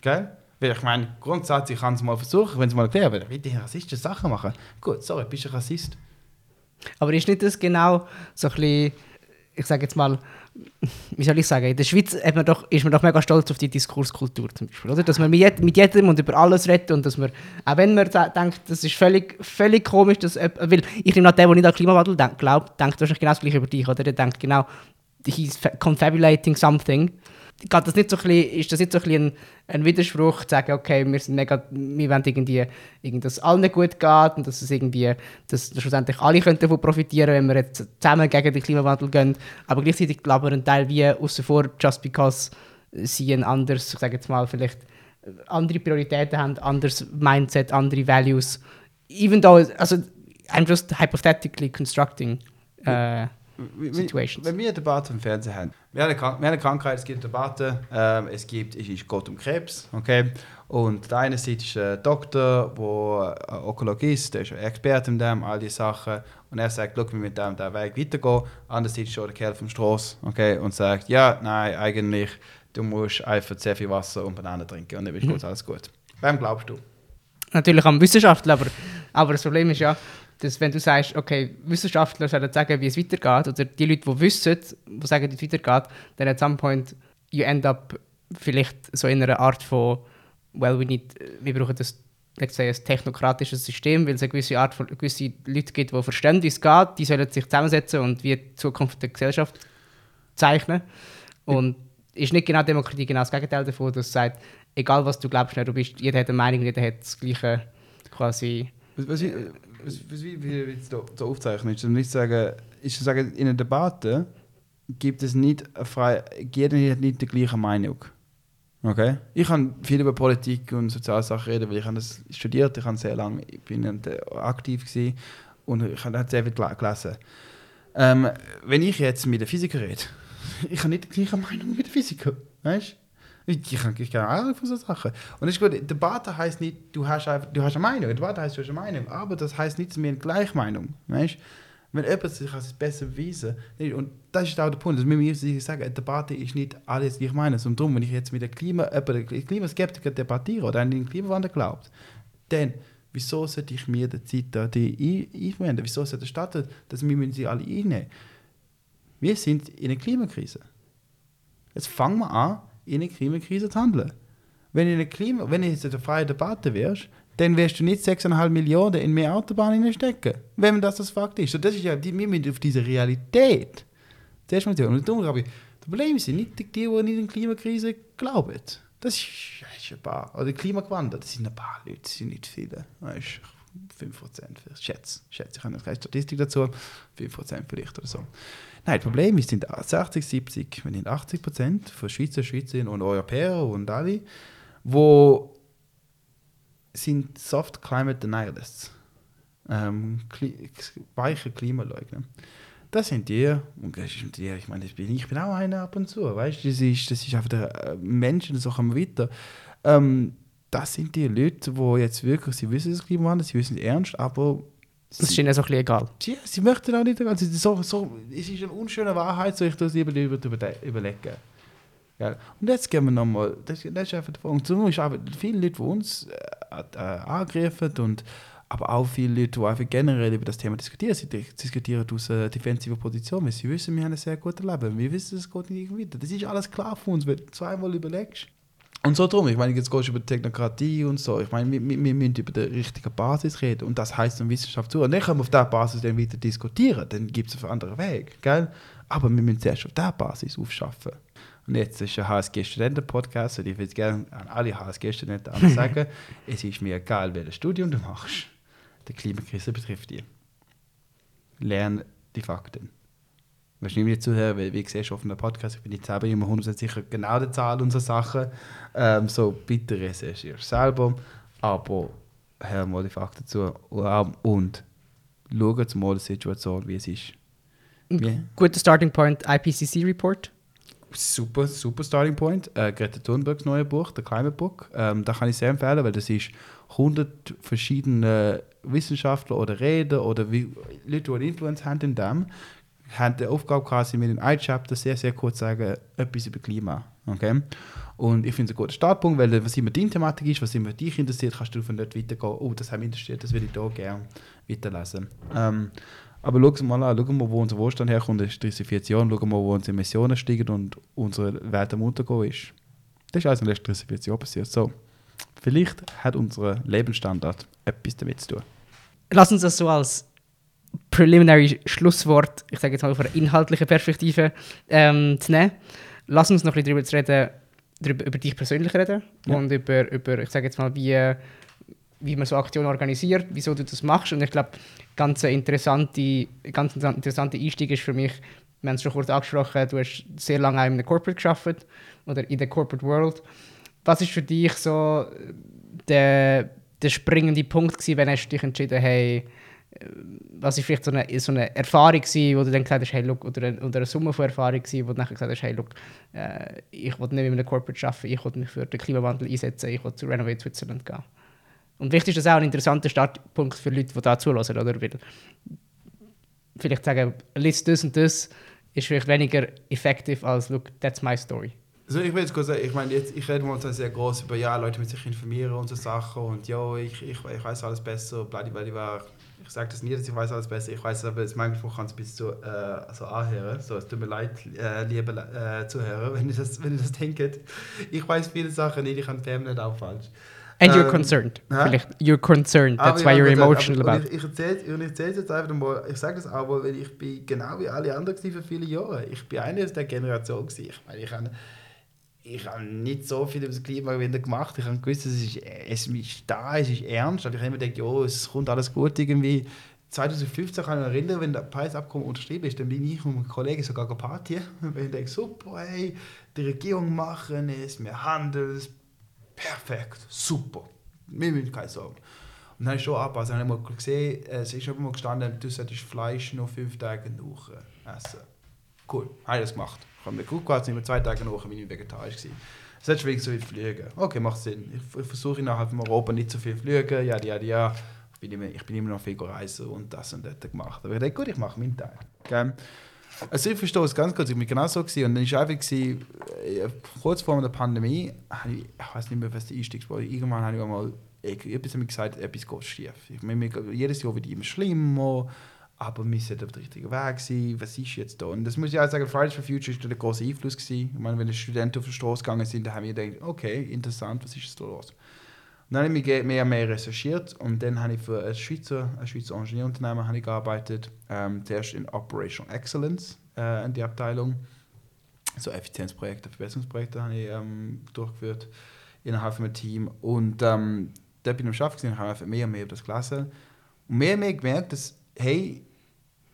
Gell? Weil ich meine, grundsätzlich ich kann es mal versuchen, wenn es mal erklären, weil ich will rassistische Sachen machen. Gut, sorry, bist du Rassist. Aber ist nicht das genau so ein bisschen, ich sage jetzt mal, wie soll ich sagen, in der Schweiz hat man doch, ist man doch mega stolz auf die Diskurskultur zum Beispiel, oder? Dass man mit, jedem, mit jedem und über alles redet und dass man, auch wenn man denkt, das ist völlig, völlig komisch, dass, weil ich nehme an, der, der nicht an Klimawandel glaubt, denkt wahrscheinlich genau das gleiche über dich, oder? Der denkt genau, he's confabulating something geht das nicht so ein bisschen, ist das nicht so ein, ein, Widerspruch, zu sagen, okay, wir, sind mega, wir wollen irgendwie, irgendwie, dass es allen gut geht und dass es irgendwie, dass schlussendlich alle können davon profitieren wenn wir jetzt zusammen gegen den Klimawandel gehen, aber gleichzeitig ich ein Teil wie außen vor, just because sie ein anderes, ich sage jetzt mal, vielleicht andere Prioritäten haben, anderes Mindset, andere Values, even though, also I'm just hypothetically constructing uh, Situations. Wenn wir eine Debatte im Fernsehen haben, wir haben eine, wir haben Krankheit, es gibt eine Debatte, ähm, es gibt, es ist Gott um Krebs, okay? Und der eine Seite ist ein Doktor, der Ökologist, der ist ein Experte in dem, all diese Sachen. Und er sagt, schau, wir mit dem der Weg weitergehen. Andererseits ist schon der Kerl vom Straß, okay? Und sagt, ja, nein, eigentlich, du musst einfach sehr viel Wasser und Bananen trinken und dann ist mhm. alles gut. Wem glaubst du? Natürlich am Wissenschaftler, aber, aber das Problem ist ja, dass wenn du sagst, okay, Wissenschaftler sollen sagen, wie es weitergeht, oder die Leute, die wissen, die sagen, wie es weitergeht, dann at some point you end up vielleicht so in einer Art von, well, we need, wir brauchen das let's say, ein technokratisches System, weil es eine gewisse Art von gewisse Leute gibt, die verstehen, wie es geht, die sollen sich zusammensetzen und wie die Zukunft der Gesellschaft zeichnen. Und ist nicht genau Demokratie genau das Gegenteil davon, dass es sagt, egal was du glaubst, du bist, jeder hat eine Meinung, jeder hat das gleiche quasi. Was, was ich, wie, wie, wie es da aufzeichnen ist, nicht sagen, ist zu in einer Debatte gibt es nicht eine freie, jeder hat nicht die gleiche Meinung. Okay? Ich kann viel über Politik und Sozialsachen reden, weil ich habe das studiert, ich habe sehr lange, ich bin aktiv gewesen und ich habe sehr viel gelesen. Ähm, wenn ich jetzt mit einem Physiker rede, ich habe nicht die gleiche Meinung mit dem Physiker, weißt? Ich, ich keine Ahnung von so Sachen. Und ist gut, Debatte heißt nicht, du hast, einfach, du hast eine Meinung. Debatte heißt, du hast eine Meinung. Aber das heißt nicht, dass wir eine Gleichmeinung Weißt Wenn jemand sich als besser beweisen und das ist auch der Punkt, dass wir müssen sagen, eine Debatte ist nicht alles gleich meines. Und darum, wenn ich jetzt mit einem Klima, äh, Klimaskeptiker debattiere oder an den Klimawandel glaubt, dann wieso sollte ich mir die Zeit da einwenden? Wieso sollte der Stadt, dass wir sie alle einnehmen? Wir sind in einer Klimakrise. Jetzt fangen wir an, in eine Klimakrise zu handeln. Wenn, in eine Klima, wenn jetzt eine freie Debatte wärst, dann wirst du nicht 6,5 Milliarden in mehr Autobahnen stecken. Wenn das das Fakt ist. Und das ist ja, wir müssen auf diese Realität zuerst mal ich, das Problem sind nicht die, die nicht in die Klimakrise glauben. Das ist, das ist ein paar. Oder Klimawandel, das sind ein paar Leute, das sind nicht viele. Ist 5%, schätze, schätze, ich habe keine Statistik dazu, 5% vielleicht oder so. Nein, das Problem ist, sind 60, 70, wenn nicht 80 Prozent von Schweizer, Schweizerinnen und Europäer und alle, wo sind Soft Climate Denialists, ähm, Kli weiche Klimaleugner. Das sind die, und das ist die, ich meine, ich bin, ich bin auch einer ab und zu, weißt du, das ist, das ist einfach der äh, Mensch, das auch weiter. Ähm, das sind die Leute, die jetzt wirklich, sie wissen das Klimawandel, sie wissen es ernst, aber das ist ihnen so ein bisschen egal. Ja, sie möchten auch nicht, also so, so, es ist eine unschöne Wahrheit, so ich das lieber über, überlegen. Ja. Und jetzt gehen wir nochmal, das, das ist einfach der Punkt. So ist einfach viele Leute, die uns äh, äh, angreifen und aber auch viele Leute, die einfach generell über das Thema diskutieren. Sie diskutieren aus einer defensiven Position, weil sie wissen, wir haben ein sehr gutes Leben. Wir wissen, es geht nicht weiter. Das ist alles klar für uns, wenn du zweimal überlegst. Und so drum, ich meine, jetzt gehst du über Technokratie und so. Ich meine, wir, wir, müssen über die richtige Basis reden und das heißt um Wissenschaft zu. Und dann können wir auf dieser Basis dann weiter diskutieren, dann gibt es einen anderen Weg, gell? Aber wir müssen zuerst auf dieser Basis aufschaffen. Und jetzt ist ein HSG-Studenten-Podcast und ich würde gerne an alle HSG-Studenten sagen, es ist mir egal, welches Studium du machst. Die Klimakrise betrifft dich. Lern die Fakten. Wahrscheinlich nicht zuhören, weil wie siehst auf einem Podcast, ich bin nicht selber immer 100% sicher genau der Zahl und so Sachen. Ähm, so, bitte recherchiere selber, aber hör mal die Fakten zu und schau mal die Situation, wie es ist. Wie? Guter Starting Point, IPCC Report. Super, super Starting Point. Äh, Greta Thunbergs neue Buch, The Climate Book. Ähm, da kann ich sehr empfehlen, weil das ist 100 verschiedene Wissenschaftler oder Redner oder wie, Leute, die eine Influence haben in dem, haben die Aufgabe quasi mit dem ein-Chapter sehr, sehr kurz sagen, etwas über Klima. Okay? Und ich finde es ein guter Startpunkt, weil was immer deine Thematik ist, was immer dich interessiert, kannst du von dort weitergehen. Oh, das hat mich interessiert, das würde ich hier gerne weiterlesen. Ähm, aber schau mal an, schau mal, wo unser Wohlstand herkommt, das ist 30, 40 Jahre, schau mal, wo unsere Emissionen steigen und unsere Welt am Untergehen ist. Das ist alles in den letzten 30, 40 Jahren passiert. So, vielleicht hat unser Lebensstandard etwas damit zu tun. Lass uns das so als Preliminary Schlusswort, ich sage jetzt mal von einer inhaltlichen Perspektive, ähm, zu nehmen. Lass uns noch ein bisschen darüber reden, darüber, über dich persönlich reden ja. und über, über, ich sage jetzt mal, wie, wie man so Aktionen organisiert, wieso du das machst. Und ich glaube, ganz interessante, ganz interessante Einstieg ist für mich, wir haben es schon kurz angesprochen, du hast sehr lange in einem Corporate geschafft oder in der Corporate World. Was ist für dich so der, der springende Punkt gewesen, wenn du dich entschieden hey, was ist vielleicht so eine, so eine Erfahrung gewesen, wo du dann gesagt hast, hey, look, oder, eine, oder eine Summe von Erfahrung gewesen, wo du dann gesagt hast, hey, look, äh, ich will nicht mit einem Corporate arbeiten, ich will mich für den Klimawandel einsetzen, ich will zu Renovate Switzerland gehen. Und wichtig ist das auch ein interessanter Startpunkt für Leute, die da zulassen, oder? Weil vielleicht sagen, list das und das ist vielleicht weniger effektiv als, look, that's my story. Also ich will jetzt sagen, ich meine, jetzt, ich rede mal sehr groß über, ja, Leute müssen sich informieren und so Sachen und ja, ich, ich, ich weiß alles besser, blablabla. Ich sage das nie, dass ich weiß alles besser, ich weiß aber, manchmal kann es bis zu äh, so anhören. So, es tut mir leid, äh, liebe äh, Zuhörer, wenn ihr das, wenn ihr das denkt. Ich weiß viele Sachen nicht, ich kann permanent auch falsch. And you're ähm, concerned. Vielleicht, you're concerned. That's why you're emotional aber, about it. Ich, ich erzähle es jetzt einfach mal, ich sage das auch, weil ich bin genau wie alle anderen für viele Jahre. Ich bin eine aus der Generation. Gewesen. Ich meine, ich habe ich habe nicht so viel über das Klimawandel gemacht. Ich habe gewusst, es ist, es ist da, es ist ernst. Und ich habe immer gedacht, es kommt alles gut irgendwie. 2015 kann ich mich erinnern, wenn das Paris-Abkommen unterschrieben ist, dann bin ich und mein Kollege sogar Party. Und ich denke, super, hey, die Regierung machen es, wir handeln es, perfekt, super. Wir müssen keine Sorgen. Und dann habe ich schon abgepasst. Dann habe ich mal gesehen, es ist schon mal gestanden, du solltest Fleisch noch fünf Tage nach essen. Cool, habe ich das gemacht. Mir geguckt, jetzt über zwei Tage nach bin ich vegetarisch gewesen. Es hat schwierig so viel fliegen. Okay, macht Sinn. Ich, ich versuche innerhalb von Europa nicht so viel fliegen. Ja, ja, ja. Ich bin, immer, noch viel reisen und das und das gemacht. Aber ich dachte, gut, ich mache meinen Teil. Okay? Also ich verstehe es ganz kurz, ich war genau so. Und dann war einfach, gewesen, äh, kurz vor der Pandemie, ich, ich weiß nicht mehr, was der Einstieg war, irgendwann habe ich mal etwas gesagt, etwas geht schief. Ich meine, jedes Jahr wird immer schlimmer aber wir sind auf dem richtigen Weg sein. Was ist jetzt da? Und das muss ich auch sagen, Fridays for Future war ein großer Einfluss. Gewesen. Ich meine, wenn die Studenten auf die Straße gegangen sind, dann haben wir gedacht, okay, interessant, was ist da los? Und dann habe ich mehr und mehr recherchiert und dann habe ich für ein Schweizer, ein Schweizer Ingenieurunternehmen gearbeitet. Ähm, zuerst in Operational Excellence äh, in die Abteilung. So Effizienzprojekte, Verbesserungsprojekte habe ich ähm, durchgeführt innerhalb von einem Team. Und ähm, da bin ich am Arbeiten und habe mehr und mehr über das gelesen. Und mehr und mehr gemerkt, dass, hey,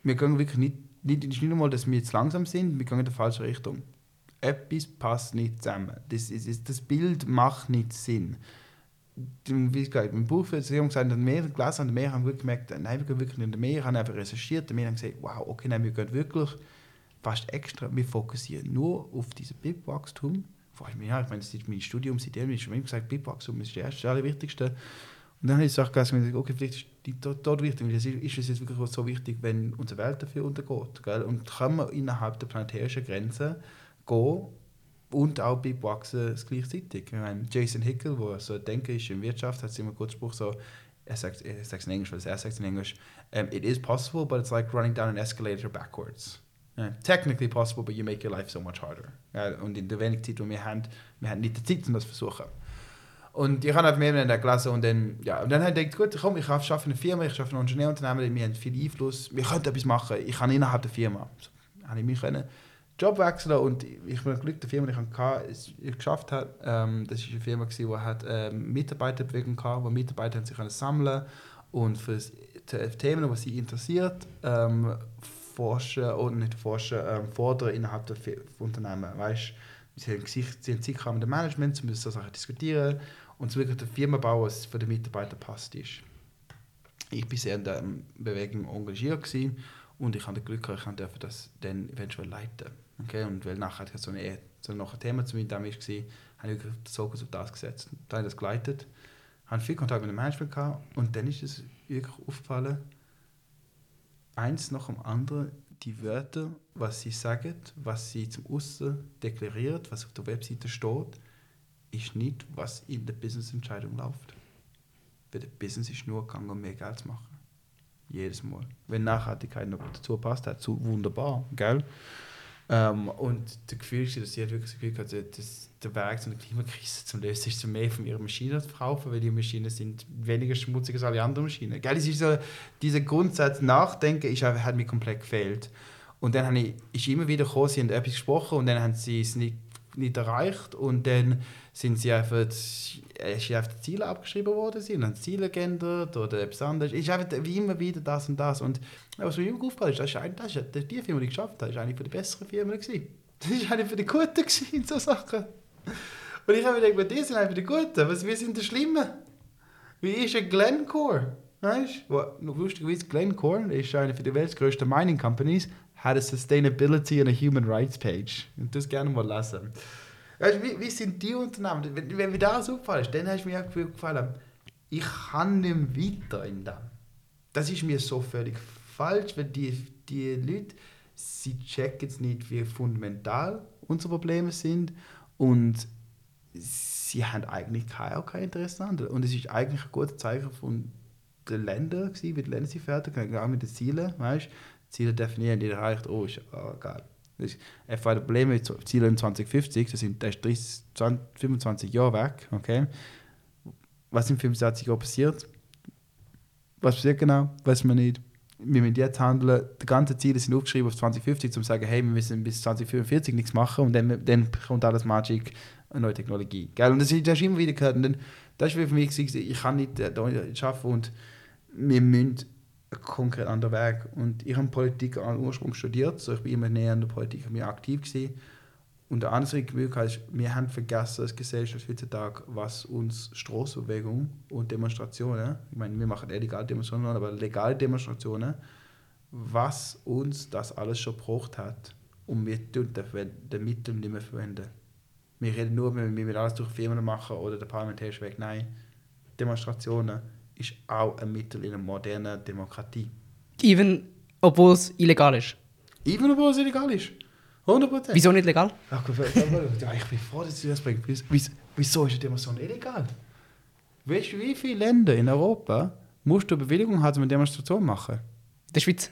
wir gehen wirklich nicht, nicht, nicht nur mal, dass wir jetzt langsam sind, wir gehen in die falsche Richtung. Etwas passt nicht zusammen. Das, ist, das Bild macht nicht Sinn. Wie gesagt, mein Buch für die gesagt, haben mehr gelesen und mehr haben gemerkt, nein, wir gehen wirklich nicht mehr, haben einfach recherchiert und wir haben gesagt, wow, okay, nein, wir gehen wirklich fast extra, wir fokussieren nur auf dieses BIP-Wachstum. Ja, ich meine, das ist mein Studium, seitdem ich schon immer gesagt, BIP-Wachstum ist das erste, allerwichtigste. Und dann habe ich gesagt, okay, vielleicht ist die dort wichtig, ist, ist es jetzt wirklich so wichtig, wenn unsere Welt dafür untergeht. Gell? Und kann man innerhalb der planetärischen Grenzen gehen und auch bei wachsen gleichzeitig. Ich meine, Jason Hickel, der so ein Denker ist in Wirtschaft, hat immer kurz Spruch so, er sagt es in Englisch, weil er sagt es in Englisch, um, it is possible, but it's like running down an escalator backwards. Yeah. Technically possible, but you make your life so much harder. Ja, und in der wenigen Zeit, die wir haben, wir haben nicht die Zeit, um das zu versuchen. Und ich habe einfach mehr in der Klasse und dann, ja, und dann habe ich gedacht, gut, komm, ich arbeite eine Firma, ich arbeite ein Ingenieurunternehmen, wir haben viel Einfluss, wir können etwas machen, ich kann innerhalb der Firma. So, habe ich mich können Job wechseln und ich bin Glück der Firma, die ich hatte, es geschafft habe. Ähm, das war eine Firma, die hat ähm, Mitarbeiterbewegung hatte, wo Mitarbeiter sich sammeln und für Themen, die sie interessiert, ähm, forschen oder nicht forschen, ähm, fordern innerhalb der Unternehmen. Weißt, sie haben Zeit mit dem Management, sie müssen so Sachen diskutieren und es wirklich eine Firma bauen, was für die Mitarbeiter passt ist. Ich war sehr in der Bewegung engagiert und ich hatte Glück, ich durfte das dann eventuell leiten. Okay? Und weil nachher so ein, so ein Thema zu mir war, habe ich den Fokus auf das gesetzt. Dann habe ich das geleitet, hatte viel Kontakt mit dem Management gehabt, und dann ist es wirklich aufgefallen, eins nach dem anderen, die Wörter, was sie sagen, was sie zum Aussen deklariert, was auf der Webseite steht, ist nicht, was in der Business-Entscheidung läuft. Weil der Business ist nur gegangen, um mehr Geld zu machen. Jedes Mal. Wenn Nachhaltigkeit noch dazu passt, hat so wunderbar, gell? Ähm, und das Gefühl ist, dass sie wirklich das Gefühl hat, dass der Weg zu einer Klimakrise zum Lösen ist, mehr von ihren Maschinen zu verkaufen, weil die Maschinen sind weniger schmutzig als alle anderen Maschinen. Gell? Es ist so, dieser Grundsatz Nachdenken ist, hat mir komplett gefehlt. Und dann habe ich, ist immer wieder gekommen, sie haben etwas gesprochen und dann haben sie es nicht, nicht erreicht und dann sind sie einfach, ist einfach die Ziele abgeschrieben worden sind, haben Ziele geändert oder etwas anderes. Es ist einfach wie immer wieder das und das. Und was mir immer aufgefallen ist, das ist, das ist die Firma, die ich geschafft habe, ist eine der besseren Firmen. Gewesen. Das ist eine von den Guten in so Sachen. Und ich habe mir gedacht, die sind eine der Guten. Was, wir sind die Schlimmen. Wie ist ein Glencore? Weißt du? Lustigerweise, Glencore ist eine der weltgrößten Mining Companies, hat a Sustainability and a Human Rights Page. Und das gerne mal lesen. Weißt, wie, wie sind die Unternehmen? Wenn, wenn mir das auffällt, dann hast du mir auch gefallen, ich kann nicht weiter in dem. Das ist mir so völlig falsch, weil die, die Leute, sie checken es nicht, wie fundamental unsere Probleme sind und sie haben eigentlich kein, auch kein Interesse an. Und es ist eigentlich ein gutes Zeichen von den Ländern, wie die Länder sind fertig, auch mit den Zielen, weißt Ziele definieren, die erreicht, oh, ist oh, geil. Das ist einfach ein Problem mit Zielen 2050, das, sind, das ist 30, 20, 25 Jahre weg, okay? Was in 25 Jahren passiert? Was passiert genau? Weiß man nicht. Wir müssen jetzt handeln. Die ganzen Ziele sind aufgeschrieben auf 2050, um zu sagen, hey, wir müssen bis 2045 nichts machen und dann, dann kommt alles Magic, eine neue Technologie. Gell? Und das, das hast immer wieder gehört. Und dann, das war für mich, ich kann nicht äh, arbeiten und wir müssen konkret an der Weg. Und ich habe Politik am Ursprung studiert, so ich bin immer näher an der Politik mir aktiv gewesen. Und der andere Möglichkeit ist, wir haben vergessen als Gesellschaft heutzutage, was uns Straßenbewegung und Demonstrationen, ich meine, wir machen illegale Demonstrationen, aber legale Demonstrationen, was uns das alles schon gebraucht hat und wir tun den Mittel nicht mehr verwenden. Wir reden nur, wenn wir alles durch Firmen machen oder der parlamentarische Weg. Nein, Demonstrationen ist auch ein Mittel in einer modernen Demokratie. Even obwohl es illegal ist? Even obwohl es illegal ist. 100%. Wieso nicht legal? Ach, ich bin froh, dass du das bringst. Wieso ist eine Demonstration illegal? Weißt du, wie viele Länder in Europa musst du Bewilligung haben, um eine Demonstration zu machen? Der Schweiz.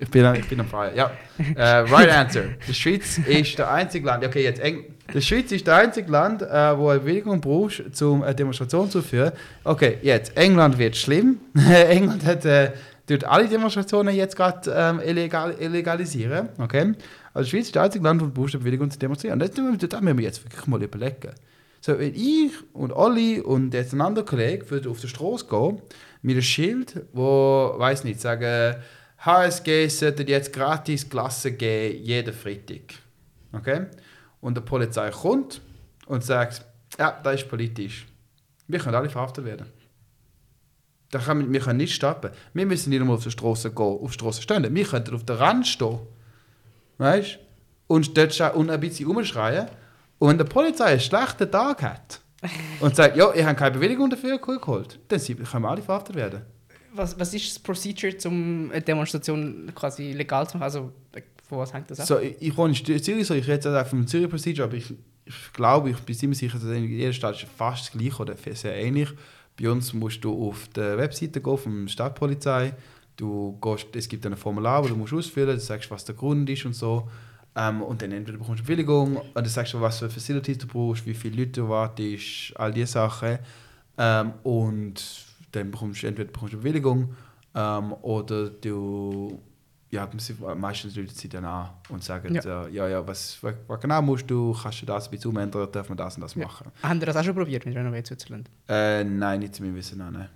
Ich, bin, ich bin am Feier. Ja. Uh, right answer. Die Schweiz ist der einzige Land. Okay, jetzt Eng die Schweiz ist der einzige Land, äh, wo eine Bewilligung brauchst, um eine Demonstration zu führen. Okay, jetzt England wird schlimm. England hat äh, tut alle Demonstrationen jetzt gerade ähm, illegal, illegalisieren. Okay? Also die Schweiz ist der einzige Land, wo du brauchst eine Bewilligung zu demonstrieren. Das, das müssen wir jetzt wirklich mal überlegen. So, wenn ich und Olli und jetzt ein anderer Kollege auf die Straße gehen mit einem Schild, wo, weiß nicht, sagen, HSG sollte jetzt gratis Klasse geben, jeden Freitag. Okay? Und die Polizei kommt und sagt, ja, das ist politisch. Wir können alle verhaftet werden. Da können wir, wir können nicht stoppen. Wir müssen nicht einmal auf die Straße gehen, auf die Straße stehen. Wir können auf der Rand stehen. Weißt Und dort und ein bisschen umschreien. Und wenn die Polizei einen schlechten Tag hat und sagt, ja, ich habe keine Bewilligung dafür geholt, dann können wir alle verhaftet werden was, was ist das Procedure, um eine Demonstration quasi legal zu machen? Also, von was hängt das ab? So, ich wohne in Zürich, so, ich rede jetzt einfach vom Zürich Procedure, aber ich, ich glaube, ich bin ziemlich sicher, dass in jeder Stadt ist fast das gleiche oder sehr ähnlich. Bei uns musst du auf der Webseite gehen vom Stadtpolizei. Du gehst, es gibt ein Formular, das du musst ausfüllen du sagst, was der Grund ist und so. Ähm, und dann entweder bekommst du Bewilligung und dann sagst du, was für Facilities du brauchst, wie viele Leute du wartest, all diese Sachen. Ähm, und dann bekommst du entweder bekommst du Bewilligung ähm, oder du ja, meistens Leute sie dann an und sagen, ja, ja, ja was, was, genau musst du, kannst du das ein bisschen umändern, darf man das und das machen. Ja. Haben Sie das auch schon probiert mit Renovate Switzerland? Äh, nein, nicht zu meinem Wissen, nein.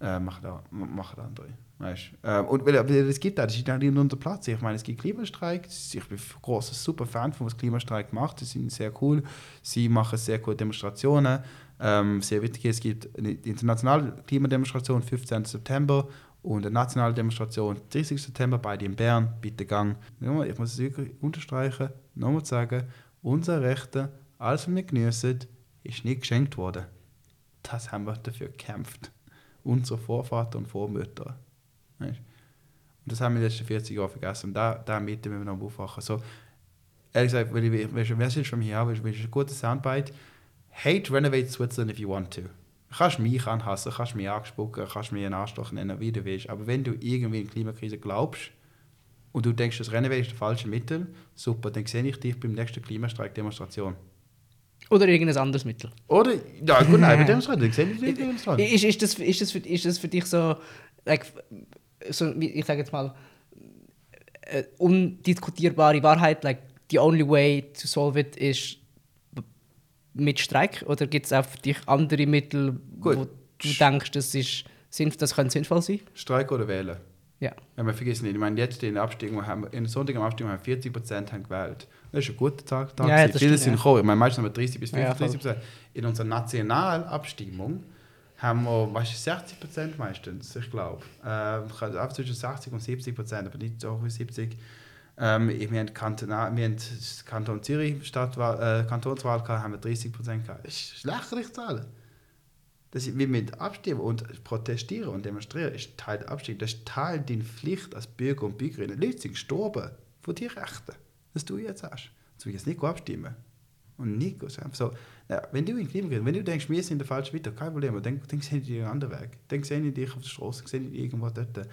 Äh, machen, da, machen andere. Weißt? Äh, und weil, weil es gibt auch, das ist nicht unter Platz. Ich meine, es gibt Klimastreiks. Ich bin ein großer, super Fan von was Klimastreik macht. Sie sind sehr cool. Sie machen sehr coole Demonstrationen. Ähm, sehr wichtig, es gibt eine internationale Klimademonstration 15. September und eine nationale Demonstration 30. September, beide in Bern. Bitte gang. Ich muss es wirklich unterstreichen, nochmal sagen, unser Rechte, alles was wir genießen, ist nicht geschenkt worden. Das haben wir dafür gekämpft. Unsere Vorväter und Vormütter. Und das haben wir in den letzten 40 Jahren vergessen. Und da, da müssen wir noch aufwachen. So, ehrlich gesagt, wenn ich, wer ist von mir haben, willst du ein gutes Soundbite? Hate renovate Switzerland if you want to kannst mich anhassen, kannst mich angespucken, kannst mich einen Arschloch nennen, wie du willst. Aber wenn du irgendwie in die Klimakrise glaubst und du denkst, das Rennen ist das falsche Mittel, super, dann sehe ich dich beim nächsten Klimastreik-Demonstration. Oder irgendein anderes Mittel. Oder, ja gut, nein, bei Demonstration, dann sehe ich dich Demonstration. Ist, ist, das, ist, das für, ist das für dich so, like, so ich sage jetzt mal, äh, undiskutierbare Wahrheit, like, the only way to solve it ist mit Streik? Oder gibt es auch für dich andere Mittel, Gut. wo du denkst, das, ist, das könnte sinnvoll sein? Streik oder wählen? Ja. ja man vergisst nicht, ich meine, jetzt in der Abstimmung haben in der Sonntag Abstimmung haben 40 Prozent haben gewählt. Das ist ein guter Tag. Tag ja, ja, Viele sind gekommen. Ich meine, meistens haben wir 30 bis 35 Prozent. Ja, in unserer Nationalabstimmung haben wir weißt, 60 Prozent meistens, ich glaube. Ähm, zwischen 60 und 70 Prozent, aber nicht so wie 70. Ähm, wir haben, Kantonal, wir haben Kanton Zürich Stadtwahl, äh, Kantonswahl gehabt, haben wir 30 Prozent gehabt. Das ist lächerlich Zahlen. Das wir mit abstimmen und protestieren und demonstrieren ist Teil der Abstimmung. Das ist Teil deiner Pflicht als Bürger und Bürgerin. Leute sind gestorben von dir Rechten, dass du jetzt hast. Du willst jetzt nicht abstimmen. Und nicht so. Ja, wenn du in Klima gehst, wenn du denkst, wir sind der falsche Weiter, kein Problem, dann, dann sehen die einen anderen Weg. Dann sehen die dich auf der Straße, sehen die irgendwo dort.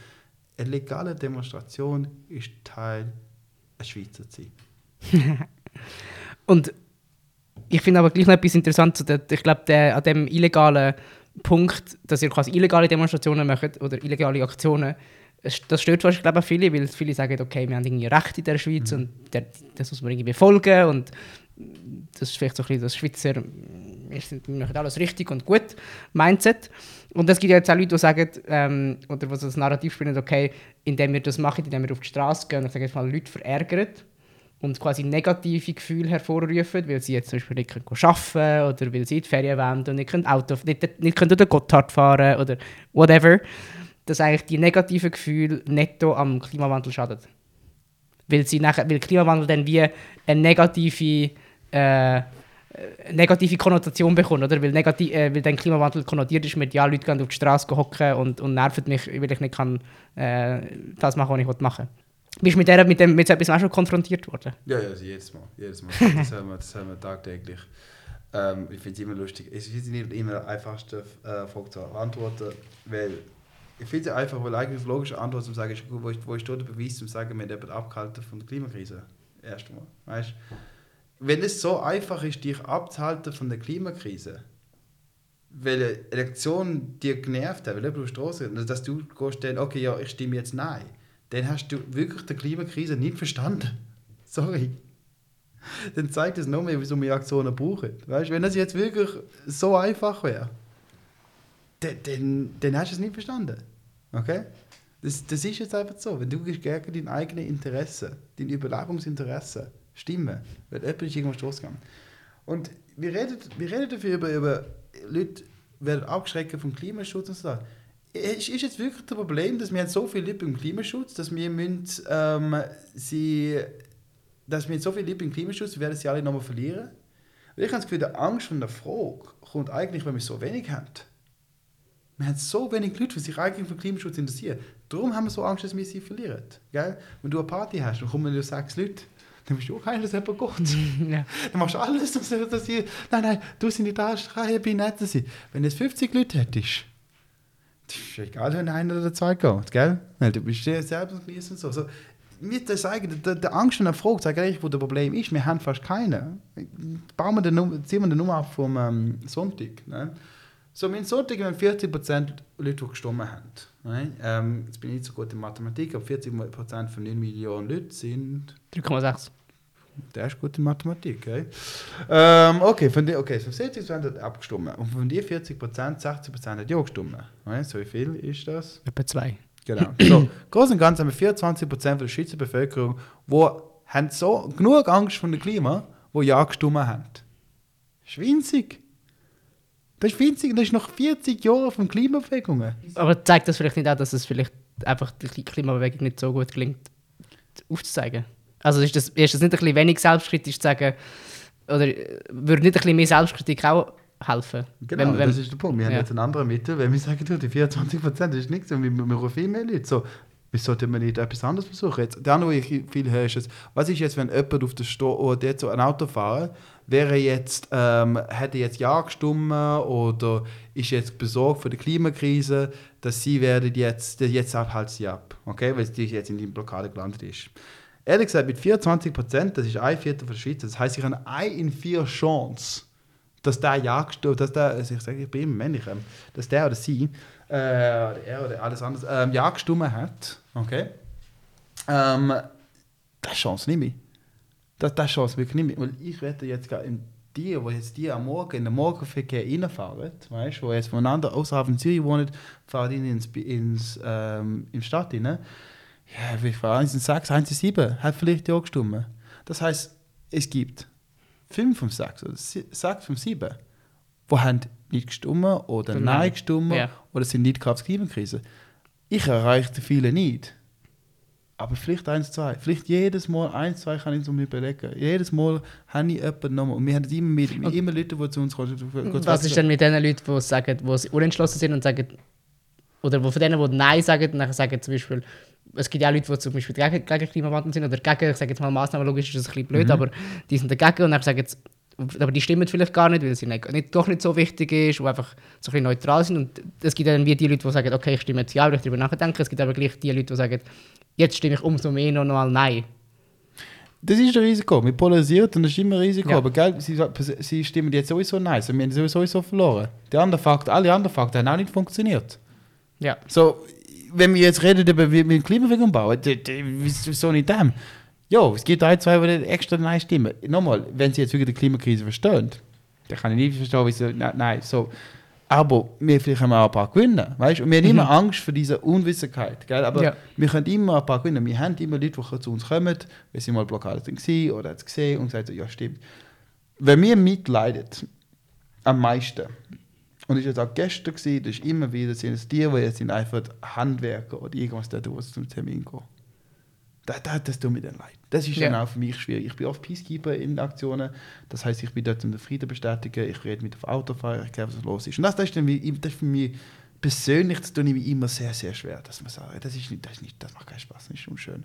Eine legale Demonstration ist Teil ein Schweizer zu sein. und ich finde aber gleich noch etwas interessant. Ich glaube, an dem illegalen Punkt, dass ihr quasi illegale Demonstrationen macht oder illegale Aktionen, das stört wahrscheinlich glaube ich, viele, weil viele sagen, okay, wir haben irgendwie Recht in der Schweiz mhm. und der, das muss man irgendwie befolgen und das ist vielleicht so ein bisschen das Schweizer, wir, sind, wir machen alles richtig und gut Mindset. Und es gibt ja jetzt auch Leute, die sagen, ähm, oder die das Narrativ spielen, okay, indem wir das machen, indem wir auf die Straße gehen und sagen mal, Leute verärgern und quasi negative Gefühle hervorrufen, weil sie jetzt zum Beispiel nicht arbeiten können oder weil sie in die Ferien wollen und nicht können Auto, nicht, nicht können den Gotthard fahren oder whatever, dass eigentlich die negativen Gefühle netto am Klimawandel schaden. Weil, sie nachher, weil Klimawandel dann wie eine negative äh, negative Konnotation bekommt, oder? Weil, negativ, äh, weil dann Klimawandel konnotiert ist mit, ja, Leute gehen auf die Straße hocken und, und nerven mich, weil ich nicht kann, äh, das machen, was ich machen will. Bist du mit, der, mit, dem, mit so etwas auch schon konfrontiert worden? Ja, ja, also jedes Mal. Jedes Mal. Das, haben wir, das haben wir tagtäglich. Ähm, ich finde es immer lustig. Es ist nicht immer die einfachste äh, Frage zu antworten, weil ich finde es einfach, weil eigentlich logische Antwort zu sagen ist, wo, wo ist der Beweis, zum sagen, wir haben abgehalten von der Klimakrise? Erstmal. Weißt du? Wenn es so einfach ist, dich abzuhalten von der Klimakrise, weil eine Elektion dir genervt hat, weil du Straße, dass du gehst dann, okay, ja, ich stimme jetzt nein, dann hast du wirklich die Klimakrise nicht verstanden. Sorry. Dann zeigt es noch mehr, wieso wir Aktionen brauchen. Weißt, wenn das jetzt wirklich so einfach wäre, dann, dann, dann hast du es nicht verstanden. Okay? Das, das ist jetzt einfach so. Wenn du gegen dein eigenes Interesse, dein Überlebungsinteresse stimmen. Weil jemand ist irgendwo gegangen. Und wir reden, wir reden dafür über, über Leute werden abgeschreckt vom Klimaschutz und so. Ist, ist jetzt wirklich das Problem, dass wir so viele Leute im Klimaschutz, dass wir müssen, ähm, sie, dass wir so viele Leute im Klimaschutz, werden sie alle nochmal verlieren? Und ich habe das Gefühl, die Angst von der Frage kommt eigentlich, wenn wir so wenig haben. Wir haben so wenig Leute, die sich eigentlich für Klimaschutz interessieren. Darum haben wir so Angst, dass wir sie verlieren. Gell? Wenn du eine Party hast, dann kommen nur sechs Leute dann bist du auch keiner, jemand geht. Ja. Dann machst du alles, dass, dass ich, nein, nein, du sind in der ersten Reihe, bin nett sein. Wenn du jetzt 50 Leute hättest, das ist egal, wenn einer oder zwei geht, gell? Du bist selber genießen und so. so mit der sagen, der, der Angst und der Frage zeigt eigentlich, wo das Problem ist. Wir haben fast keine. Bauen wir den, ziehen wir die Nummer ab vom ähm, Sonntag. Ne? So, mein Sonntag haben 40% Leute, die gestimmt haben. Ähm, jetzt bin ich nicht so gut in Mathematik, aber 40% von 9 Millionen Leuten sind... 3,6. Der ist gut in Mathematik, okay? Ähm, okay, von die, okay, so 70 hat abgestimmt. Und von den 40 Prozent, 60 Prozent hat ja gestimmt. So wie viel ist das? Etwa zwei. Genau. So, groß und ganz haben wir 24 Prozent der Schweizer Bevölkerung, die haben so genug Angst vor dem Klima, die ja gestimmt haben. Das ist winzig. Das ist winzig, das ist noch 40 Jahre von Klimabewegungen. Aber zeigt das vielleicht nicht auch, dass es vielleicht einfach die Klimabewegung nicht so gut gelingt, aufzuzeigen? Also ist das, ist das nicht ein bisschen wenig selbstkritisch zu sagen, oder würde nicht ein bisschen mehr Selbstkritik auch helfen? Genau, wenn, wenn, das ist der Punkt. Wir ja. haben jetzt ein anderes Mittel, wenn wir sagen, die 24 Prozent ist nichts und wir, wir brauchen viel mehr Leute. So, wieso sollten wir nicht etwas anderes versuchen? Jetzt, der andere, ich viel höre, ist, was ist jetzt, wenn jemand auf der Straße oder jetzt so ein Auto fahren, wäre jetzt, ähm, hätte jetzt Ja gestimmt oder ist jetzt besorgt für die Klimakrise, dass sie werden jetzt, jetzt abhalten sie ab, okay, weil sie jetzt in die Blockade gelandet ist. Ehrlich gesagt, mit 24 Prozent, das ist ein Viertel von der Schweiz, das heißt, ich habe eine in vier Chance, dass der ja dass der, also ich sage, ich bin männlich, ähm, dass der oder sie, äh, oder er oder alles andere, ähm, ja gestimmt hat, okay? Ähm, das Chance nicht mehr. Das, das Chance wirklich nicht mehr. Weil ich werde jetzt gerade in die, wo jetzt die am Morgen in den Morgenverkehr reinfahren, weißt, wo jetzt voneinander außerhalb von Zürich wohnen, fahren die ins, ins ähm, in Stadt rein ja, wie viel? 1 in 6, 1 in 7 hat vielleicht ja gestimmt. Das heißt, es gibt 5 von 6 oder 6 von 7, die haben nicht gestimmt oder nein, nein gestimmt ja. oder sind nicht die Klimakrise. Ich erreiche viele nicht. Aber vielleicht eins, zwei. Vielleicht jedes Mal eins, zwei kann ich so überlegen. Jedes Mal habe ich jemanden nochmal. Und wir haben immer, mit, immer Leute, die zu uns kommen. Was ist denn mit den Leuten, die sagen, die unentschlossen sind und sagen, oder von denen, die Nein sagen, und dann sagen zum Beispiel, es gibt ja auch Leute, die zum Beispiel gegen, gegen Klimawandel sind oder gegen, ich sage jetzt mal Massnahmen, logisch ist das ein bisschen blöd, mhm. aber die sind dagegen und dann sagen jetzt, aber die stimmen vielleicht gar nicht, weil sie nicht, nicht, doch nicht so wichtig ist und einfach so ein bisschen neutral sind. Und es gibt dann wie die Leute, die sagen, okay, ich stimme jetzt ja, weil ich darüber nachdenke. Es gibt aber gleich die Leute, die sagen, jetzt stimme ich umso mehr noch mal Nein. Das ist ein Risiko. Wir polarisiert und das ist immer ein Risiko. Ja. Aber gell, sie, sie stimmen jetzt sowieso nein. Wir haben sowieso verloren. Die anderen Fakten, alle anderen Fakten haben auch nicht funktioniert. Ja. So, wenn wir jetzt reden über wie wir Klimabewegung bauen, wieso nicht dem? Ja, es gibt ein, zwei, die extra Nein stimmen. Nochmal, wenn sie jetzt wirklich die Klimakrise verstehen, dann kann ich nicht verstehen, wieso. Nein, nein so. Aber wir vielleicht haben auch ein paar gewinnen, weißt? Und wir haben mhm. immer Angst vor dieser Unwissenheit, gell? Aber ja. wir können immer ein paar gewinnen. Wir haben immer Leute, die zu uns kommen, weil sie mal Blockade waren oder es gesehen und gesagt, ja stimmt. Wenn wir mitleiden, am meisten, und das war jetzt auch gestern, gewesen, das ist immer wieder, sind es die, die jetzt sind einfach Handwerker oder irgendwas da zum Termin gehen. Das, das, das tut mir dann leid. Das ist ja. dann auch für mich schwierig. Ich bin oft Peacekeeper in Aktionen. Das heißt, ich bin dort, um den Frieden bestätigen. Ich rede mit dem Autofahrer, ich kläre, was los ist. Und das, das, ist, dann das ist für mich persönlich das tue ich immer sehr, sehr schwer, dass man sagt, das, ist nicht, das, ist nicht, das macht keinen Spaß, das ist unschön.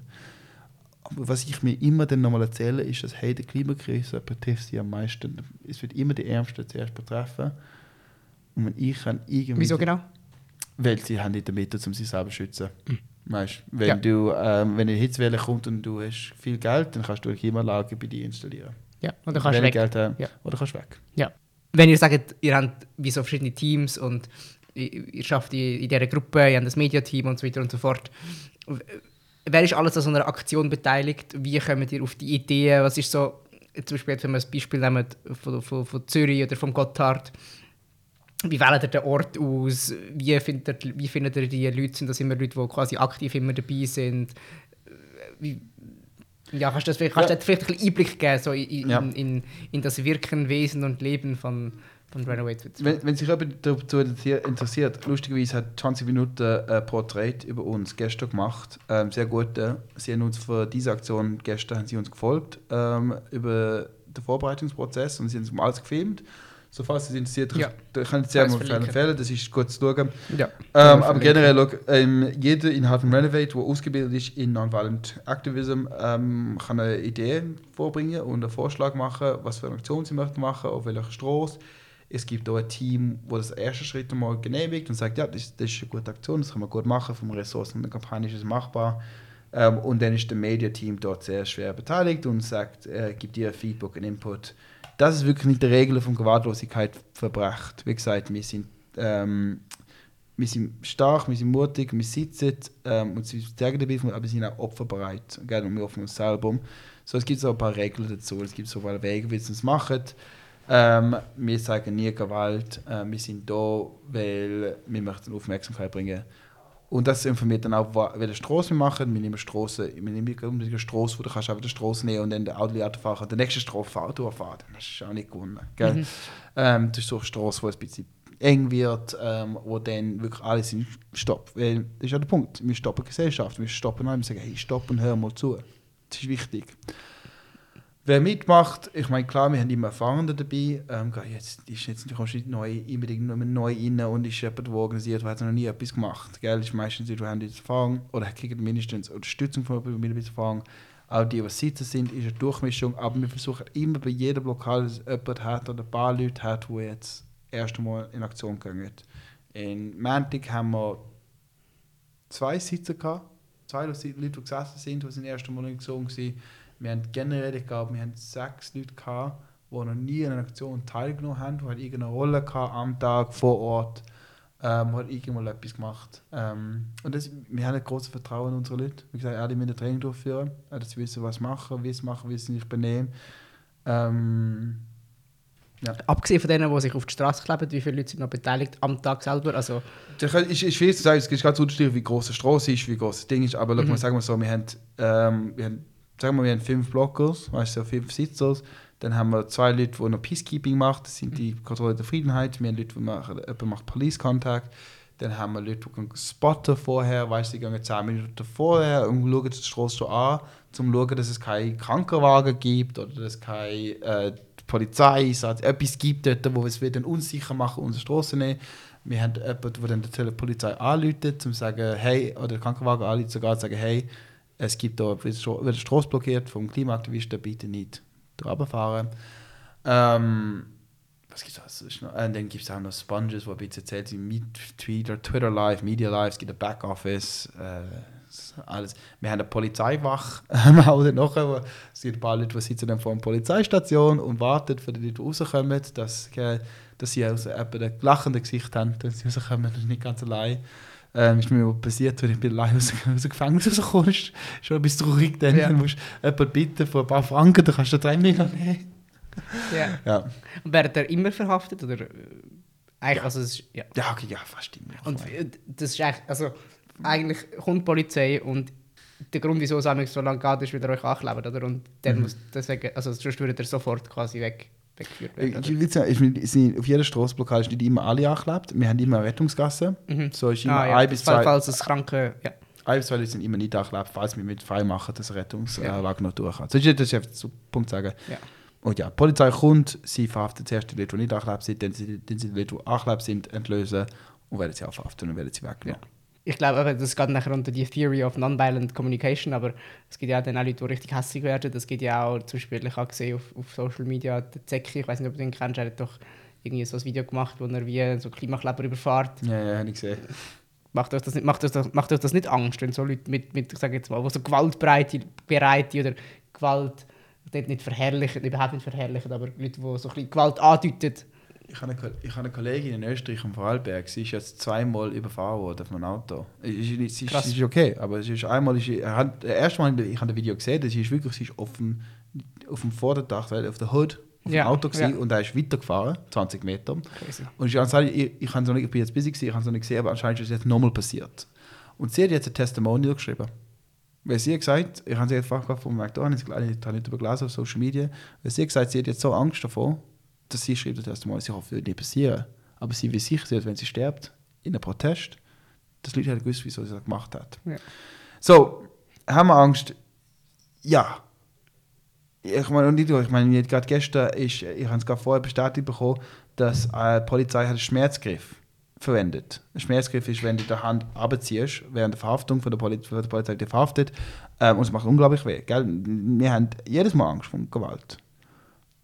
Aber was ich mir immer dann nochmal erzähle, ist, dass hey, die Klimakrise betrifft sie am meisten. Es wird immer die Ärmsten zuerst betreffen. Und wenn ich kann irgendwie... Wieso genau? Weil sie haben nicht die Mittel, um sich selber zu schützen. Mhm. Weißt, wenn, ja. du, ähm, wenn eine Hitzwelle kommt und du hast viel Geld, dann kannst du eine Klimaanlage bei dir installieren. Ja, oder kannst du weg. Geld haben, ja. Oder kannst weg. Ja. Wenn ihr sagt, ihr habt wie so verschiedene Teams und ihr schafft in, in dieser Gruppe, ihr habt das Mediateam und so weiter und so fort. Wer ist alles an so einer Aktion beteiligt? Wie kommt ihr auf die Idee? Was ist so, zum Beispiel, wenn wir das Beispiel nehmen von, von, von Zürich oder vom Gotthard, wie wählt ihr den Ort aus? Wie findet ihr, wie findet ihr die Leute? Sind das immer Leute, die quasi aktiv immer dabei sind? Wie, ja, kannst du das vielleicht, kannst ja. vielleicht ein Einblick geben so in, ja. in, in, in, das Wirken, Wesen und Leben von, von Runaway wenn, wenn sich jemand dazu interessiert, lustigerweise hat 20 Minuten ein Porträt über uns gestern gemacht. Ähm, sehr gut. Äh, sie haben uns für diese Aktion gestern haben sie uns gefolgt ähm, über den Vorbereitungsprozess und sie haben uns alles gefilmt. So falls es interessiert, ja. kann ich sehr mal empfehlen, das ist gut zu schauen. Ja, ähm, aber generell, look, ähm, jeder innerhalb von Renovate, der ausgebildet ist in Nonviolent Activism, ähm, kann eine Idee vorbringen und einen Vorschlag machen, was für eine Aktion sie möchten machen, auf welcher Straße. Es gibt auch ein Team, das das erste Schritt einmal genehmigt und sagt, ja, das, das ist eine gute Aktion, das kann man gut machen, vom Ressourcen der Kampagne ist es machbar. Ähm, und dann ist das Media-Team dort sehr schwer beteiligt und sagt, äh, gibt dir Feedback und Input das ist wirklich nicht die Regel von Gewaltlosigkeit verbrecht. Wie gesagt, wir sind ähm, wir sind stark, wir sind mutig, wir sitzen ähm, und sie zeigen dabei, aber wir sind auch opferbereit. Gell? Und wir offen uns selber. So, es gibt so ein paar Regeln dazu, es gibt so ein paar Wege, wie sie es machen. Ähm, wir sagen nie Gewalt, äh, wir sind da, weil wir möchten Aufmerksamkeit bringen. Und das informiert dann auch, welche Straße wir machen. Wir nehmen Straße, wir nehmen eine Straße, wo du kannst einfach die Straße nehmen und dann der Autolehrer fahren. Der nächste Straße fahrt du fahren. Das ist auch nicht gewonnen. Gell? Mhm. Ähm, das ist so eine Straße, wo es ein bisschen eng wird, ähm, wo dann wirklich alles sind, stopp. Weil das ist ja der Punkt. Wir stoppen Gesellschaft. Wir stoppen alle. Wir sagen, hey, stopp und hör mal zu. Das ist wichtig. Wer mitmacht, ich meine, klar, wir haben immer Erfahrene dabei. Ähm, jetzt ist jetzt nicht neu, unbedingt neu rein und ist jemand, der organisiert, der hat noch nie etwas gemacht. Gell? ist meistens die, die haben jetzt Erfahrung oder kriegen mindestens Unterstützung von jemandem mit Erfahrung. Auch die, die sitzen sind, ist eine Durchmischung. Aber wir versuchen immer bei jedem Lokal, dass jemand hat oder ein paar Leute hat, die jetzt erst einmal in Aktion gehen. In Montag haben wir zwei Sitze gehabt. Zwei Leute, die gesessen sind, die sind erst einmal in Aktion waren wir haben generell, ich glaube, wir haben sechs Leute gehabt, die noch nie an einer Aktion teilgenommen haben, die halt irgendeine Rolle gehabt, am Tag, vor Ort, ähm, hat irgendwann etwas gemacht. Ähm, und das, wir haben ein großes Vertrauen in unsere Leute. Wie gesagt, alle müssen Training durchführen, äh, dass sie wissen, was machen, wie sie es machen, wie sie sich benehmen. Ähm, ja. Abgesehen von denen, die sich auf die Straße kleben, wie viele Leute sind noch beteiligt am Tag selber? Also das ist, ist schwierig zu sagen, es ist ganz unterschiedlich, wie groß die Straße ist, wie groß das Ding ist, aber mhm. mal, sagen wir so, wir haben, ähm, wir haben sagen wir, wir haben fünf Blockers, weißt du, fünf Sitzers. Dann haben wir zwei Leute, die noch Peacekeeping machen, das sind die Kontrolle der Friedenheit. Wir haben Leute, die machen, macht Police Contact. Dann haben wir Leute, die spotten vorher, weißt du, die gehen 10 Minuten vorher und schauen die Straße an, um zu schauen, dass es keinen Krankenwagen gibt oder dass keine äh, Polizei sagt, etwas gibt dort, wo es wieder unsicher machen, unsere Straße nehmen. Wir haben jemanden, der dann die Polizei anruft, um zu sagen, hey, oder den Krankenwagen anruft, sogar zu sagen, hey, es gibt da, wird die Straße blockiert vom Klimaaktivisten, bitte nicht runterfahren. Ähm, was gibt es noch? Und dann gibt es auch noch Sponges, wo ein bisschen erzählt sind, Twitter, Twitter Live, Media Live, es gibt ein Backoffice, äh, alles. Wir haben eine Polizeiwache auch nachher, es gibt ein paar Leute, die sitzen dann vor einer Polizeistation und warten, für die Leute, die rauskommen, dass, dass sie also ein lachendes Gesicht haben, dass sie rauskommen, nicht ganz allein. Ähm, ist mir passiert, wenn ich bin allein aus, aus dem Gefängnis rauskomme, ist schon ein bisschen traurig. Dann ja. musst du jemanden bitten für ein paar Franken, dann kannst du drei Mega nehmen. Ja. ja. Und werdet ihr immer verhaftet? Oder? Äh, eigentlich, ja. Also es ist, ja. ja, okay, ja, fast immer. Und das ist eigentlich, also eigentlich kommt die Polizei und der Grund, wieso es so lange geht, ist, weil ihr euch anklebt, oder? Und dann mhm. muss deswegen, also sonst würdet ihr sofort quasi weg weggeführt werden. Ich will sagen, ich sind auf jeder Straßenblockade ist nicht immer alle angeklebt. Wir haben immer eine Rettungsgasse. Mhm. So ist immer ah, ja. ein bis zwei. Falls es kranke. Ja. Ein bis zwei Leute sind immer nicht angeklebt, falls wir mit frei machen, dass Rettungswagen ja. noch durch kann. So ist das einfach so Punkt sagen. Ja. Und ja, die Polizei kommt, sie verhaftet zuerst die Leute, die nicht angeklebt sind, dann sind die Leute, die angeklebt sind, entlösen und werden sie auch verhaften und werden sie weggenommen. Ja ich glaube, das geht nachher unter die Theory of Nonviolent Communication, aber es gibt ja dann auch Leute, die richtig hässlich werden. Das gibt ja auch, zum Beispiel, ich habe gesehen auf, auf Social Media, der Zecki, ich weiß nicht, ob du den kennst, er hat doch irgendwie so ein Video gemacht, wo er wie so Klimakleber überfährt. Ja, ja, habe ich gesehen. Macht euch das nicht, macht euch das, macht euch das nicht Angst, wenn so Leute mit, mit ich sage jetzt mal, wo so gewaltbereite bereite oder Gewalt, nicht verherrlichen, überhaupt nicht verherrlichen, aber Leute, die so ein bisschen Gewalt andeuten, ich habe, eine, ich habe eine Kollegin in Österreich am Vorarlberg, sie ist jetzt zweimal überfahren worden auf einem Auto. Es ist, ist, ist, okay, aber es ist einmal, ist, hat, das erste Mal, ich habe das Video gesehen, sie ist wirklich sie ist auf dem, auf dem Vorderdach, auf der Hood, auf ja, dem Auto ja. und er ist weitergefahren, 20 Meter. Crazy. Und ich, ich, ich, noch nicht, ich bin jetzt busy gewesen, ich habe es noch nicht gesehen, aber anscheinend ist es jetzt nochmal passiert. Und sie hat jetzt ein Testimonial geschrieben. Weil sie hat gesagt, ich habe sie einfach von McDonalds, ich habe nicht übergelesen auf Social Media, weil sie hat gesagt, sie hat jetzt so Angst davor, dass sie schreibt das erste Mal, sie hofft, wird nicht passieren. Aber sie will sicher sein, wenn sie stirbt, in einem Protest, dass Leute halt gewusst, wieso sie das gemacht hat. Ja. So, haben wir Angst? Ja. Ich meine, nicht ich meine, gerade gestern ist, ich habe es gerade vorher bestätigt bekommen, dass äh, die Polizei einen Schmerzgriff verwendet. Ein Schmerzgriff ist, wenn du die Hand abziehst, während der Verhaftung von der, Poli von der Polizei die verhaftet, ähm, und es macht unglaublich weh. Gell? Wir haben jedes Mal Angst vor Gewalt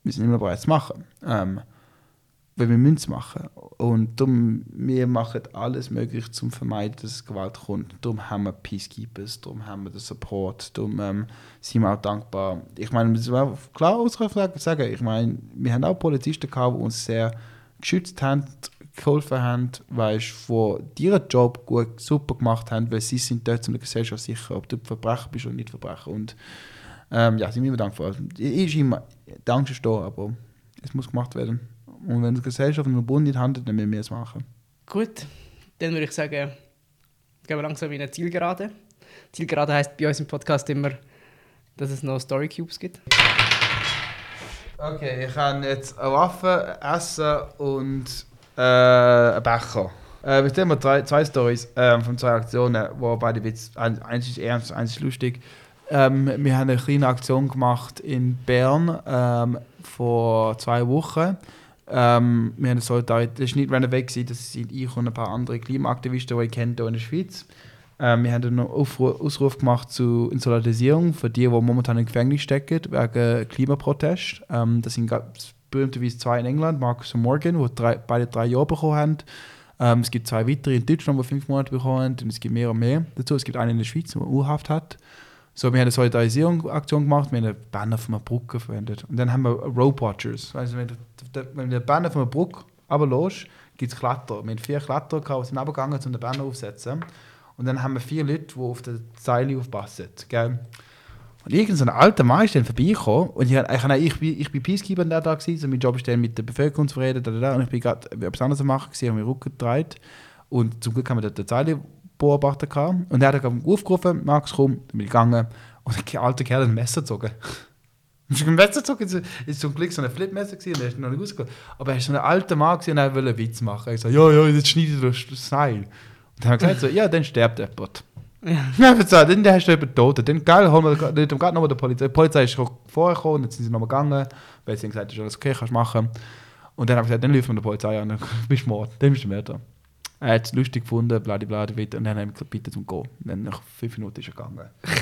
wir sind immer bereit zu machen. Ähm, weil wir müssen es machen. Und darum, wir machen alles möglich, um zu vermeiden, dass Gewalt kommt. Darum haben wir Peacekeepers, darum haben wir den Support, darum ähm, sind wir auch dankbar. Ich meine, das war klar ausdrücklich sagen, ich meine, wir haben auch Polizisten gehabt, die uns sehr geschützt haben, geholfen haben, weißt, wo ihren Job gut, super gemacht haben, weil sie sind dort in der Gesellschaft sicher, ob du Verbrecher bist oder nicht Verbrecher. Und ähm, ja, sind wir immer dankbar. Ist immer, der Angst ist da, aber es muss gemacht werden. Und wenn die Gesellschaft und der Bund nicht handelt, dann müssen wir es machen. Gut, dann würde ich sagen, gehen wir langsam in eine Zielgerade. Zielgerade heisst bei uns im Podcast immer, dass es noch Story Cubes gibt. Okay, ich habe jetzt eine Waffe, Essen und äh, einen Becher. Äh, wir haben drei, zwei Stories äh, von zwei Aktionen, wo beide Witz, eins ist ernst, eins ist lustig. Ähm, wir haben eine kleine Aktion gemacht in Bern ähm, vor zwei Wochen. Ähm, wir haben Solidarität, das war nicht Renovate, das sind ich und ein paar andere Klimaaktivisten, die ich kenne hier in der Schweiz. Ähm, wir haben einen Aufruf, Ausruf gemacht zur Solidarisierung für die, die momentan im Gefängnis stecken, wegen Klimaprotest. Ähm, das sind berühmterweise zwei in England, Marcus und Morgan, die drei, beide drei Jahre bekommen haben. Ähm, es gibt zwei weitere in Deutschland, die fünf Monate bekommen haben. Und es gibt mehr und mehr dazu. Es gibt einen in der Schweiz, der U-Haft hat. So, wir haben eine Solidarisierungsaktion gemacht, wir haben einen Banner von einer Brücke verwendet. Und dann haben wir Rope Watchers. Also, wenn du, wenn du den Banner von einer Brücke runterlässt, gibt es Kletter. Wir haben vier Kletter, die sind runtergegangen, um den Banner aufzusetzen. Und dann haben wir vier Leute, die auf der Zeile aufpassen. Gell? Und irgend so ein alter Mann ist dann vorbeigekommen und ich, ich, ich, ich bin Peacekeeper da, da gewesen, so mein Job ist dann mit der Bevölkerung zu reden, da, da, da, und ich bin gerade etwas anderes machen, gewesen, habe meinen Rücken gedreht und zum Glück haben wir dort die Zeile beobachtet gehabt. und er hat dann aufgerufen, Max komm, dann bin ich gegangen und der alte Kerl hat ein Messer gezogen. ein Messer gezogen, es war zum Glück so ein Flipmesser gewesen, und er ist noch nicht rausgekommen. Aber er ist so ein alter Mann gewesen, und er wollte einen Witz machen. Ich so, ja, ja, jetzt schneide ich das Seil. Dann haben wir gesagt, so, ja, dann stirbt jemand. Ja. Ja, gesagt, dann hast du jemanden tot. Dann, geil, holen wir gerade nochmal die Polizei. Die Polizei ist vorher gekommen, jetzt sind sie nochmal gegangen, weil sie haben gesagt, das ist alles okay, kannst du machen. Und dann haben wir gesagt, dann rufen wir die Polizei an, dann bist du Mord, dann bist du Mörder. Er hat es lustig gefunden, bla bla bla, und dann haben wir gesagt, bitte zum Gehen. Und dann nach fünf Minuten ist er gegangen.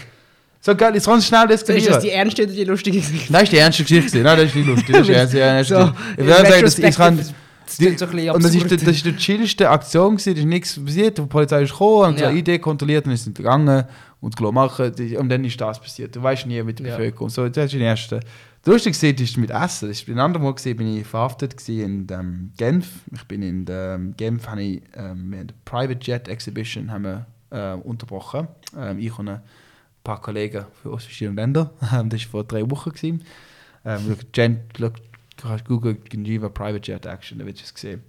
So geil, jetzt ganz schnell das Ist das die ernste oder die lustige Geschichte? Nein, das ist die ernste Geschichte. Nein, das ist nicht lustig. Das ist die ernste Geschichte. Ich würde sagen, das, ich kann, das die, so und das ist, das ist die chillste Aktion gewesen, da ist nichts passiert, die Polizei ist gekommen, und ja. so eine Idee kontrolliert und sind gegangen und machen und dann ist das passiert. Du weißt nie mit der ja. Bevölkerung. So, das ist die erste. Das Lustige ist mit Essen. Das ist ein anderes Mal gesehen, bin ich verhaftet in ähm, Genf. Ich bin in ähm, Genf, habe ich ähm, eine Private Jet Exhibition haben wir, äh, unterbrochen. Ähm, ich und ein paar Kollegen aus verschiedenen Ländern. das war vor drei Wochen gewesen. Ähm, Gen, kannst Google Geneva Private Jet Action, da wird es gesehen.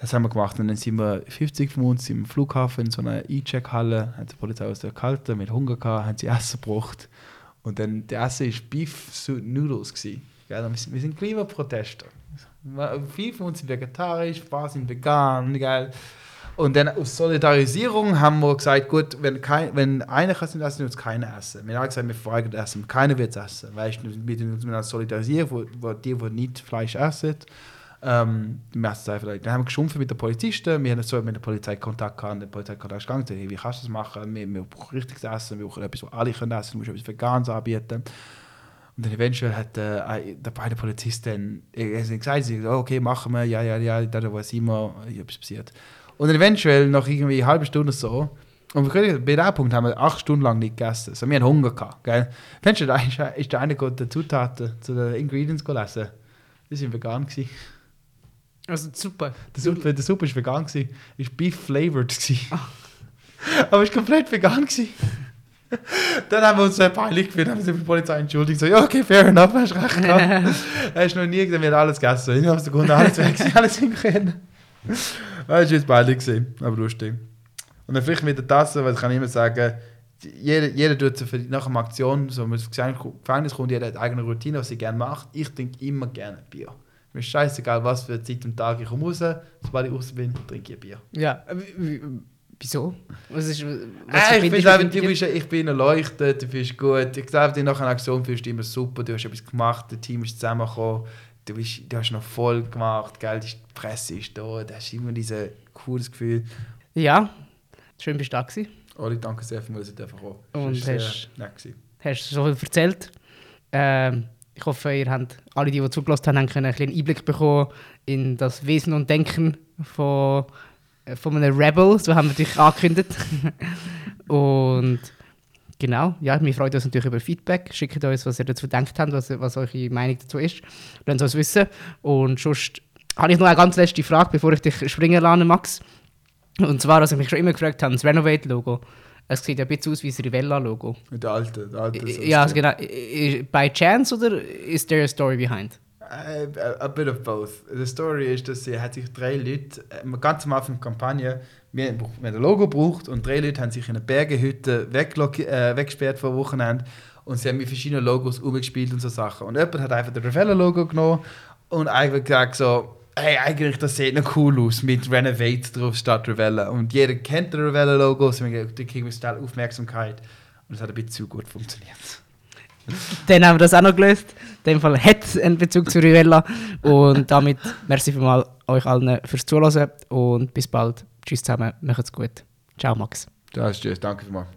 Das haben wir gemacht und dann sind wir 50 von uns im Flughafen in so einer E-Check-Halle, hat die Polizei aus der Kalte mit Hunger gehabt, haben sie Essen gebracht und dann der Essen war Beef Noodles gewesen. Ja, wir, sind, Klimaprotester. Viele von uns sind vegetarisch, ein paar sind vegan, geil. Und dann aus Solidarisierung haben wir gesagt, gut, wenn, kein, wenn einer kann essen, wird es keiner essen. Wir haben gesagt, wir fragen essen, keiner wird es essen. Weißt du, uns solidarisieren, wo, wo die, die nicht Fleisch essen, ähm, wir essen einfach. Dann haben wir geschumpft mit den Polizisten, wir haben so mit der Polizei Kontakt gehabt, der Polizei Kontakt gegangen, hey, wie kannst du das machen? Wir, wir brauchen richtiges Essen, wir brauchen etwas, was alle können essen, du musst etwas Veganes anbieten. Und dann eventuell hat äh, der beide Polizisten äh, gesagt, okay, machen wir, ja, ja, ja, da wo sind wir, etwas passiert. Und dann eventuell nach irgendwie eine halbe Stunde so, und bei diesem Punkt haben wir acht Stunden lang nicht gegessen. Also wir haben Hunger gehabt. Gell? Findest du, da ist, ist der eine der Zutaten zu den Ingredients gelesen? Die waren vegan. Gewesen. Also super. Der Suppe, der Suppe war vegan. Gewesen. Ist beef flavored. Oh. Aber es war komplett vegan. Gewesen. Dann haben wir uns sehr peinlich gefühlt, haben wir die Polizei entschuldigt. So, ja, okay, fair enough, hast recht gehabt. er ist noch nie gesagt, wir haben alles gegessen. Ich habe es alles weg, alles hinkriegen. Das war jetzt beide gesehen, aber lustig. Und dann vielleicht mit der Tasse, weil ich kann immer sagen, jeder, jeder tut so für, nach einer Aktion, so man Gefängnis kommt, jeder hat eine eigene Routine, was er gerne macht. Ich trinke immer gerne Bier. Mir ist scheißegal, was für Zeit am Tag ich komme raus. Sobald ich raus bin, trinke ich Bier. Ja, wieso? Was ist, was äh, ich, bin einfach, du bist, ich bin erleuchtet, du bist gut. Ich glaube, nach einer Aktion fühlst du immer super, du hast etwas gemacht, das Team ist zusammengekommen du, bist, du hast noch voll gemacht, gell, die Presse ist da, du hast immer dieses cooles Gefühl. Ja, schön bist du da gewesen. Oli, danke sehr, dass ich einfach auch. Und hast, hast so viel erzählt. Ähm, ich hoffe, ihr habt, alle, die, die zugelassen haben, können einen kleinen Einblick bekommen in das Wesen und Denken von, äh, von einem Rebel, so haben wir dich angekündigt. und Genau, ja, wir freuen uns natürlich über Feedback. Schickt uns, was ihr dazu gedacht habt, was, was eure Meinung dazu ist. Lasst uns wissen. Und sonst habe ich noch eine ganz letzte Frage, bevor ich dich springen lasse, Max. Und zwar, was ich mich schon immer gefragt habe, das Renovate-Logo. Es sieht ein bisschen aus wie das Rivella-Logo. Der alte, der alte. Ja, also genau. By chance oder ist there a story behind? A, a, bit of both. Die Story ist, dass sie hat sich drei Leute, äh, ganz am Anfang der Kampagne, wir, haben ein Logo gebraucht und drei Leute haben sich in einer Bergehütte äh, weggesperrt vor Wochenende und sie haben mit verschiedenen Logos umgespielt und so Sachen. Und jemand hat einfach das Rivella-Logo genommen und einfach gesagt so, hey, eigentlich das sieht noch cool aus mit Renovate drauf statt Revella. Und jeder kennt das Revella-Logo, so da kriegen wir schnell Aufmerksamkeit. Und es hat ein bisschen zu gut funktioniert. Dann haben wir das auch noch gelöst. In dem Fall hat es einen Bezug zu Rivella. Und damit merci mal euch allen fürs Zuhören und bis bald. Tschüss zusammen, macht's gut. Ciao Max. Ciao, tschüss, danke vielmals.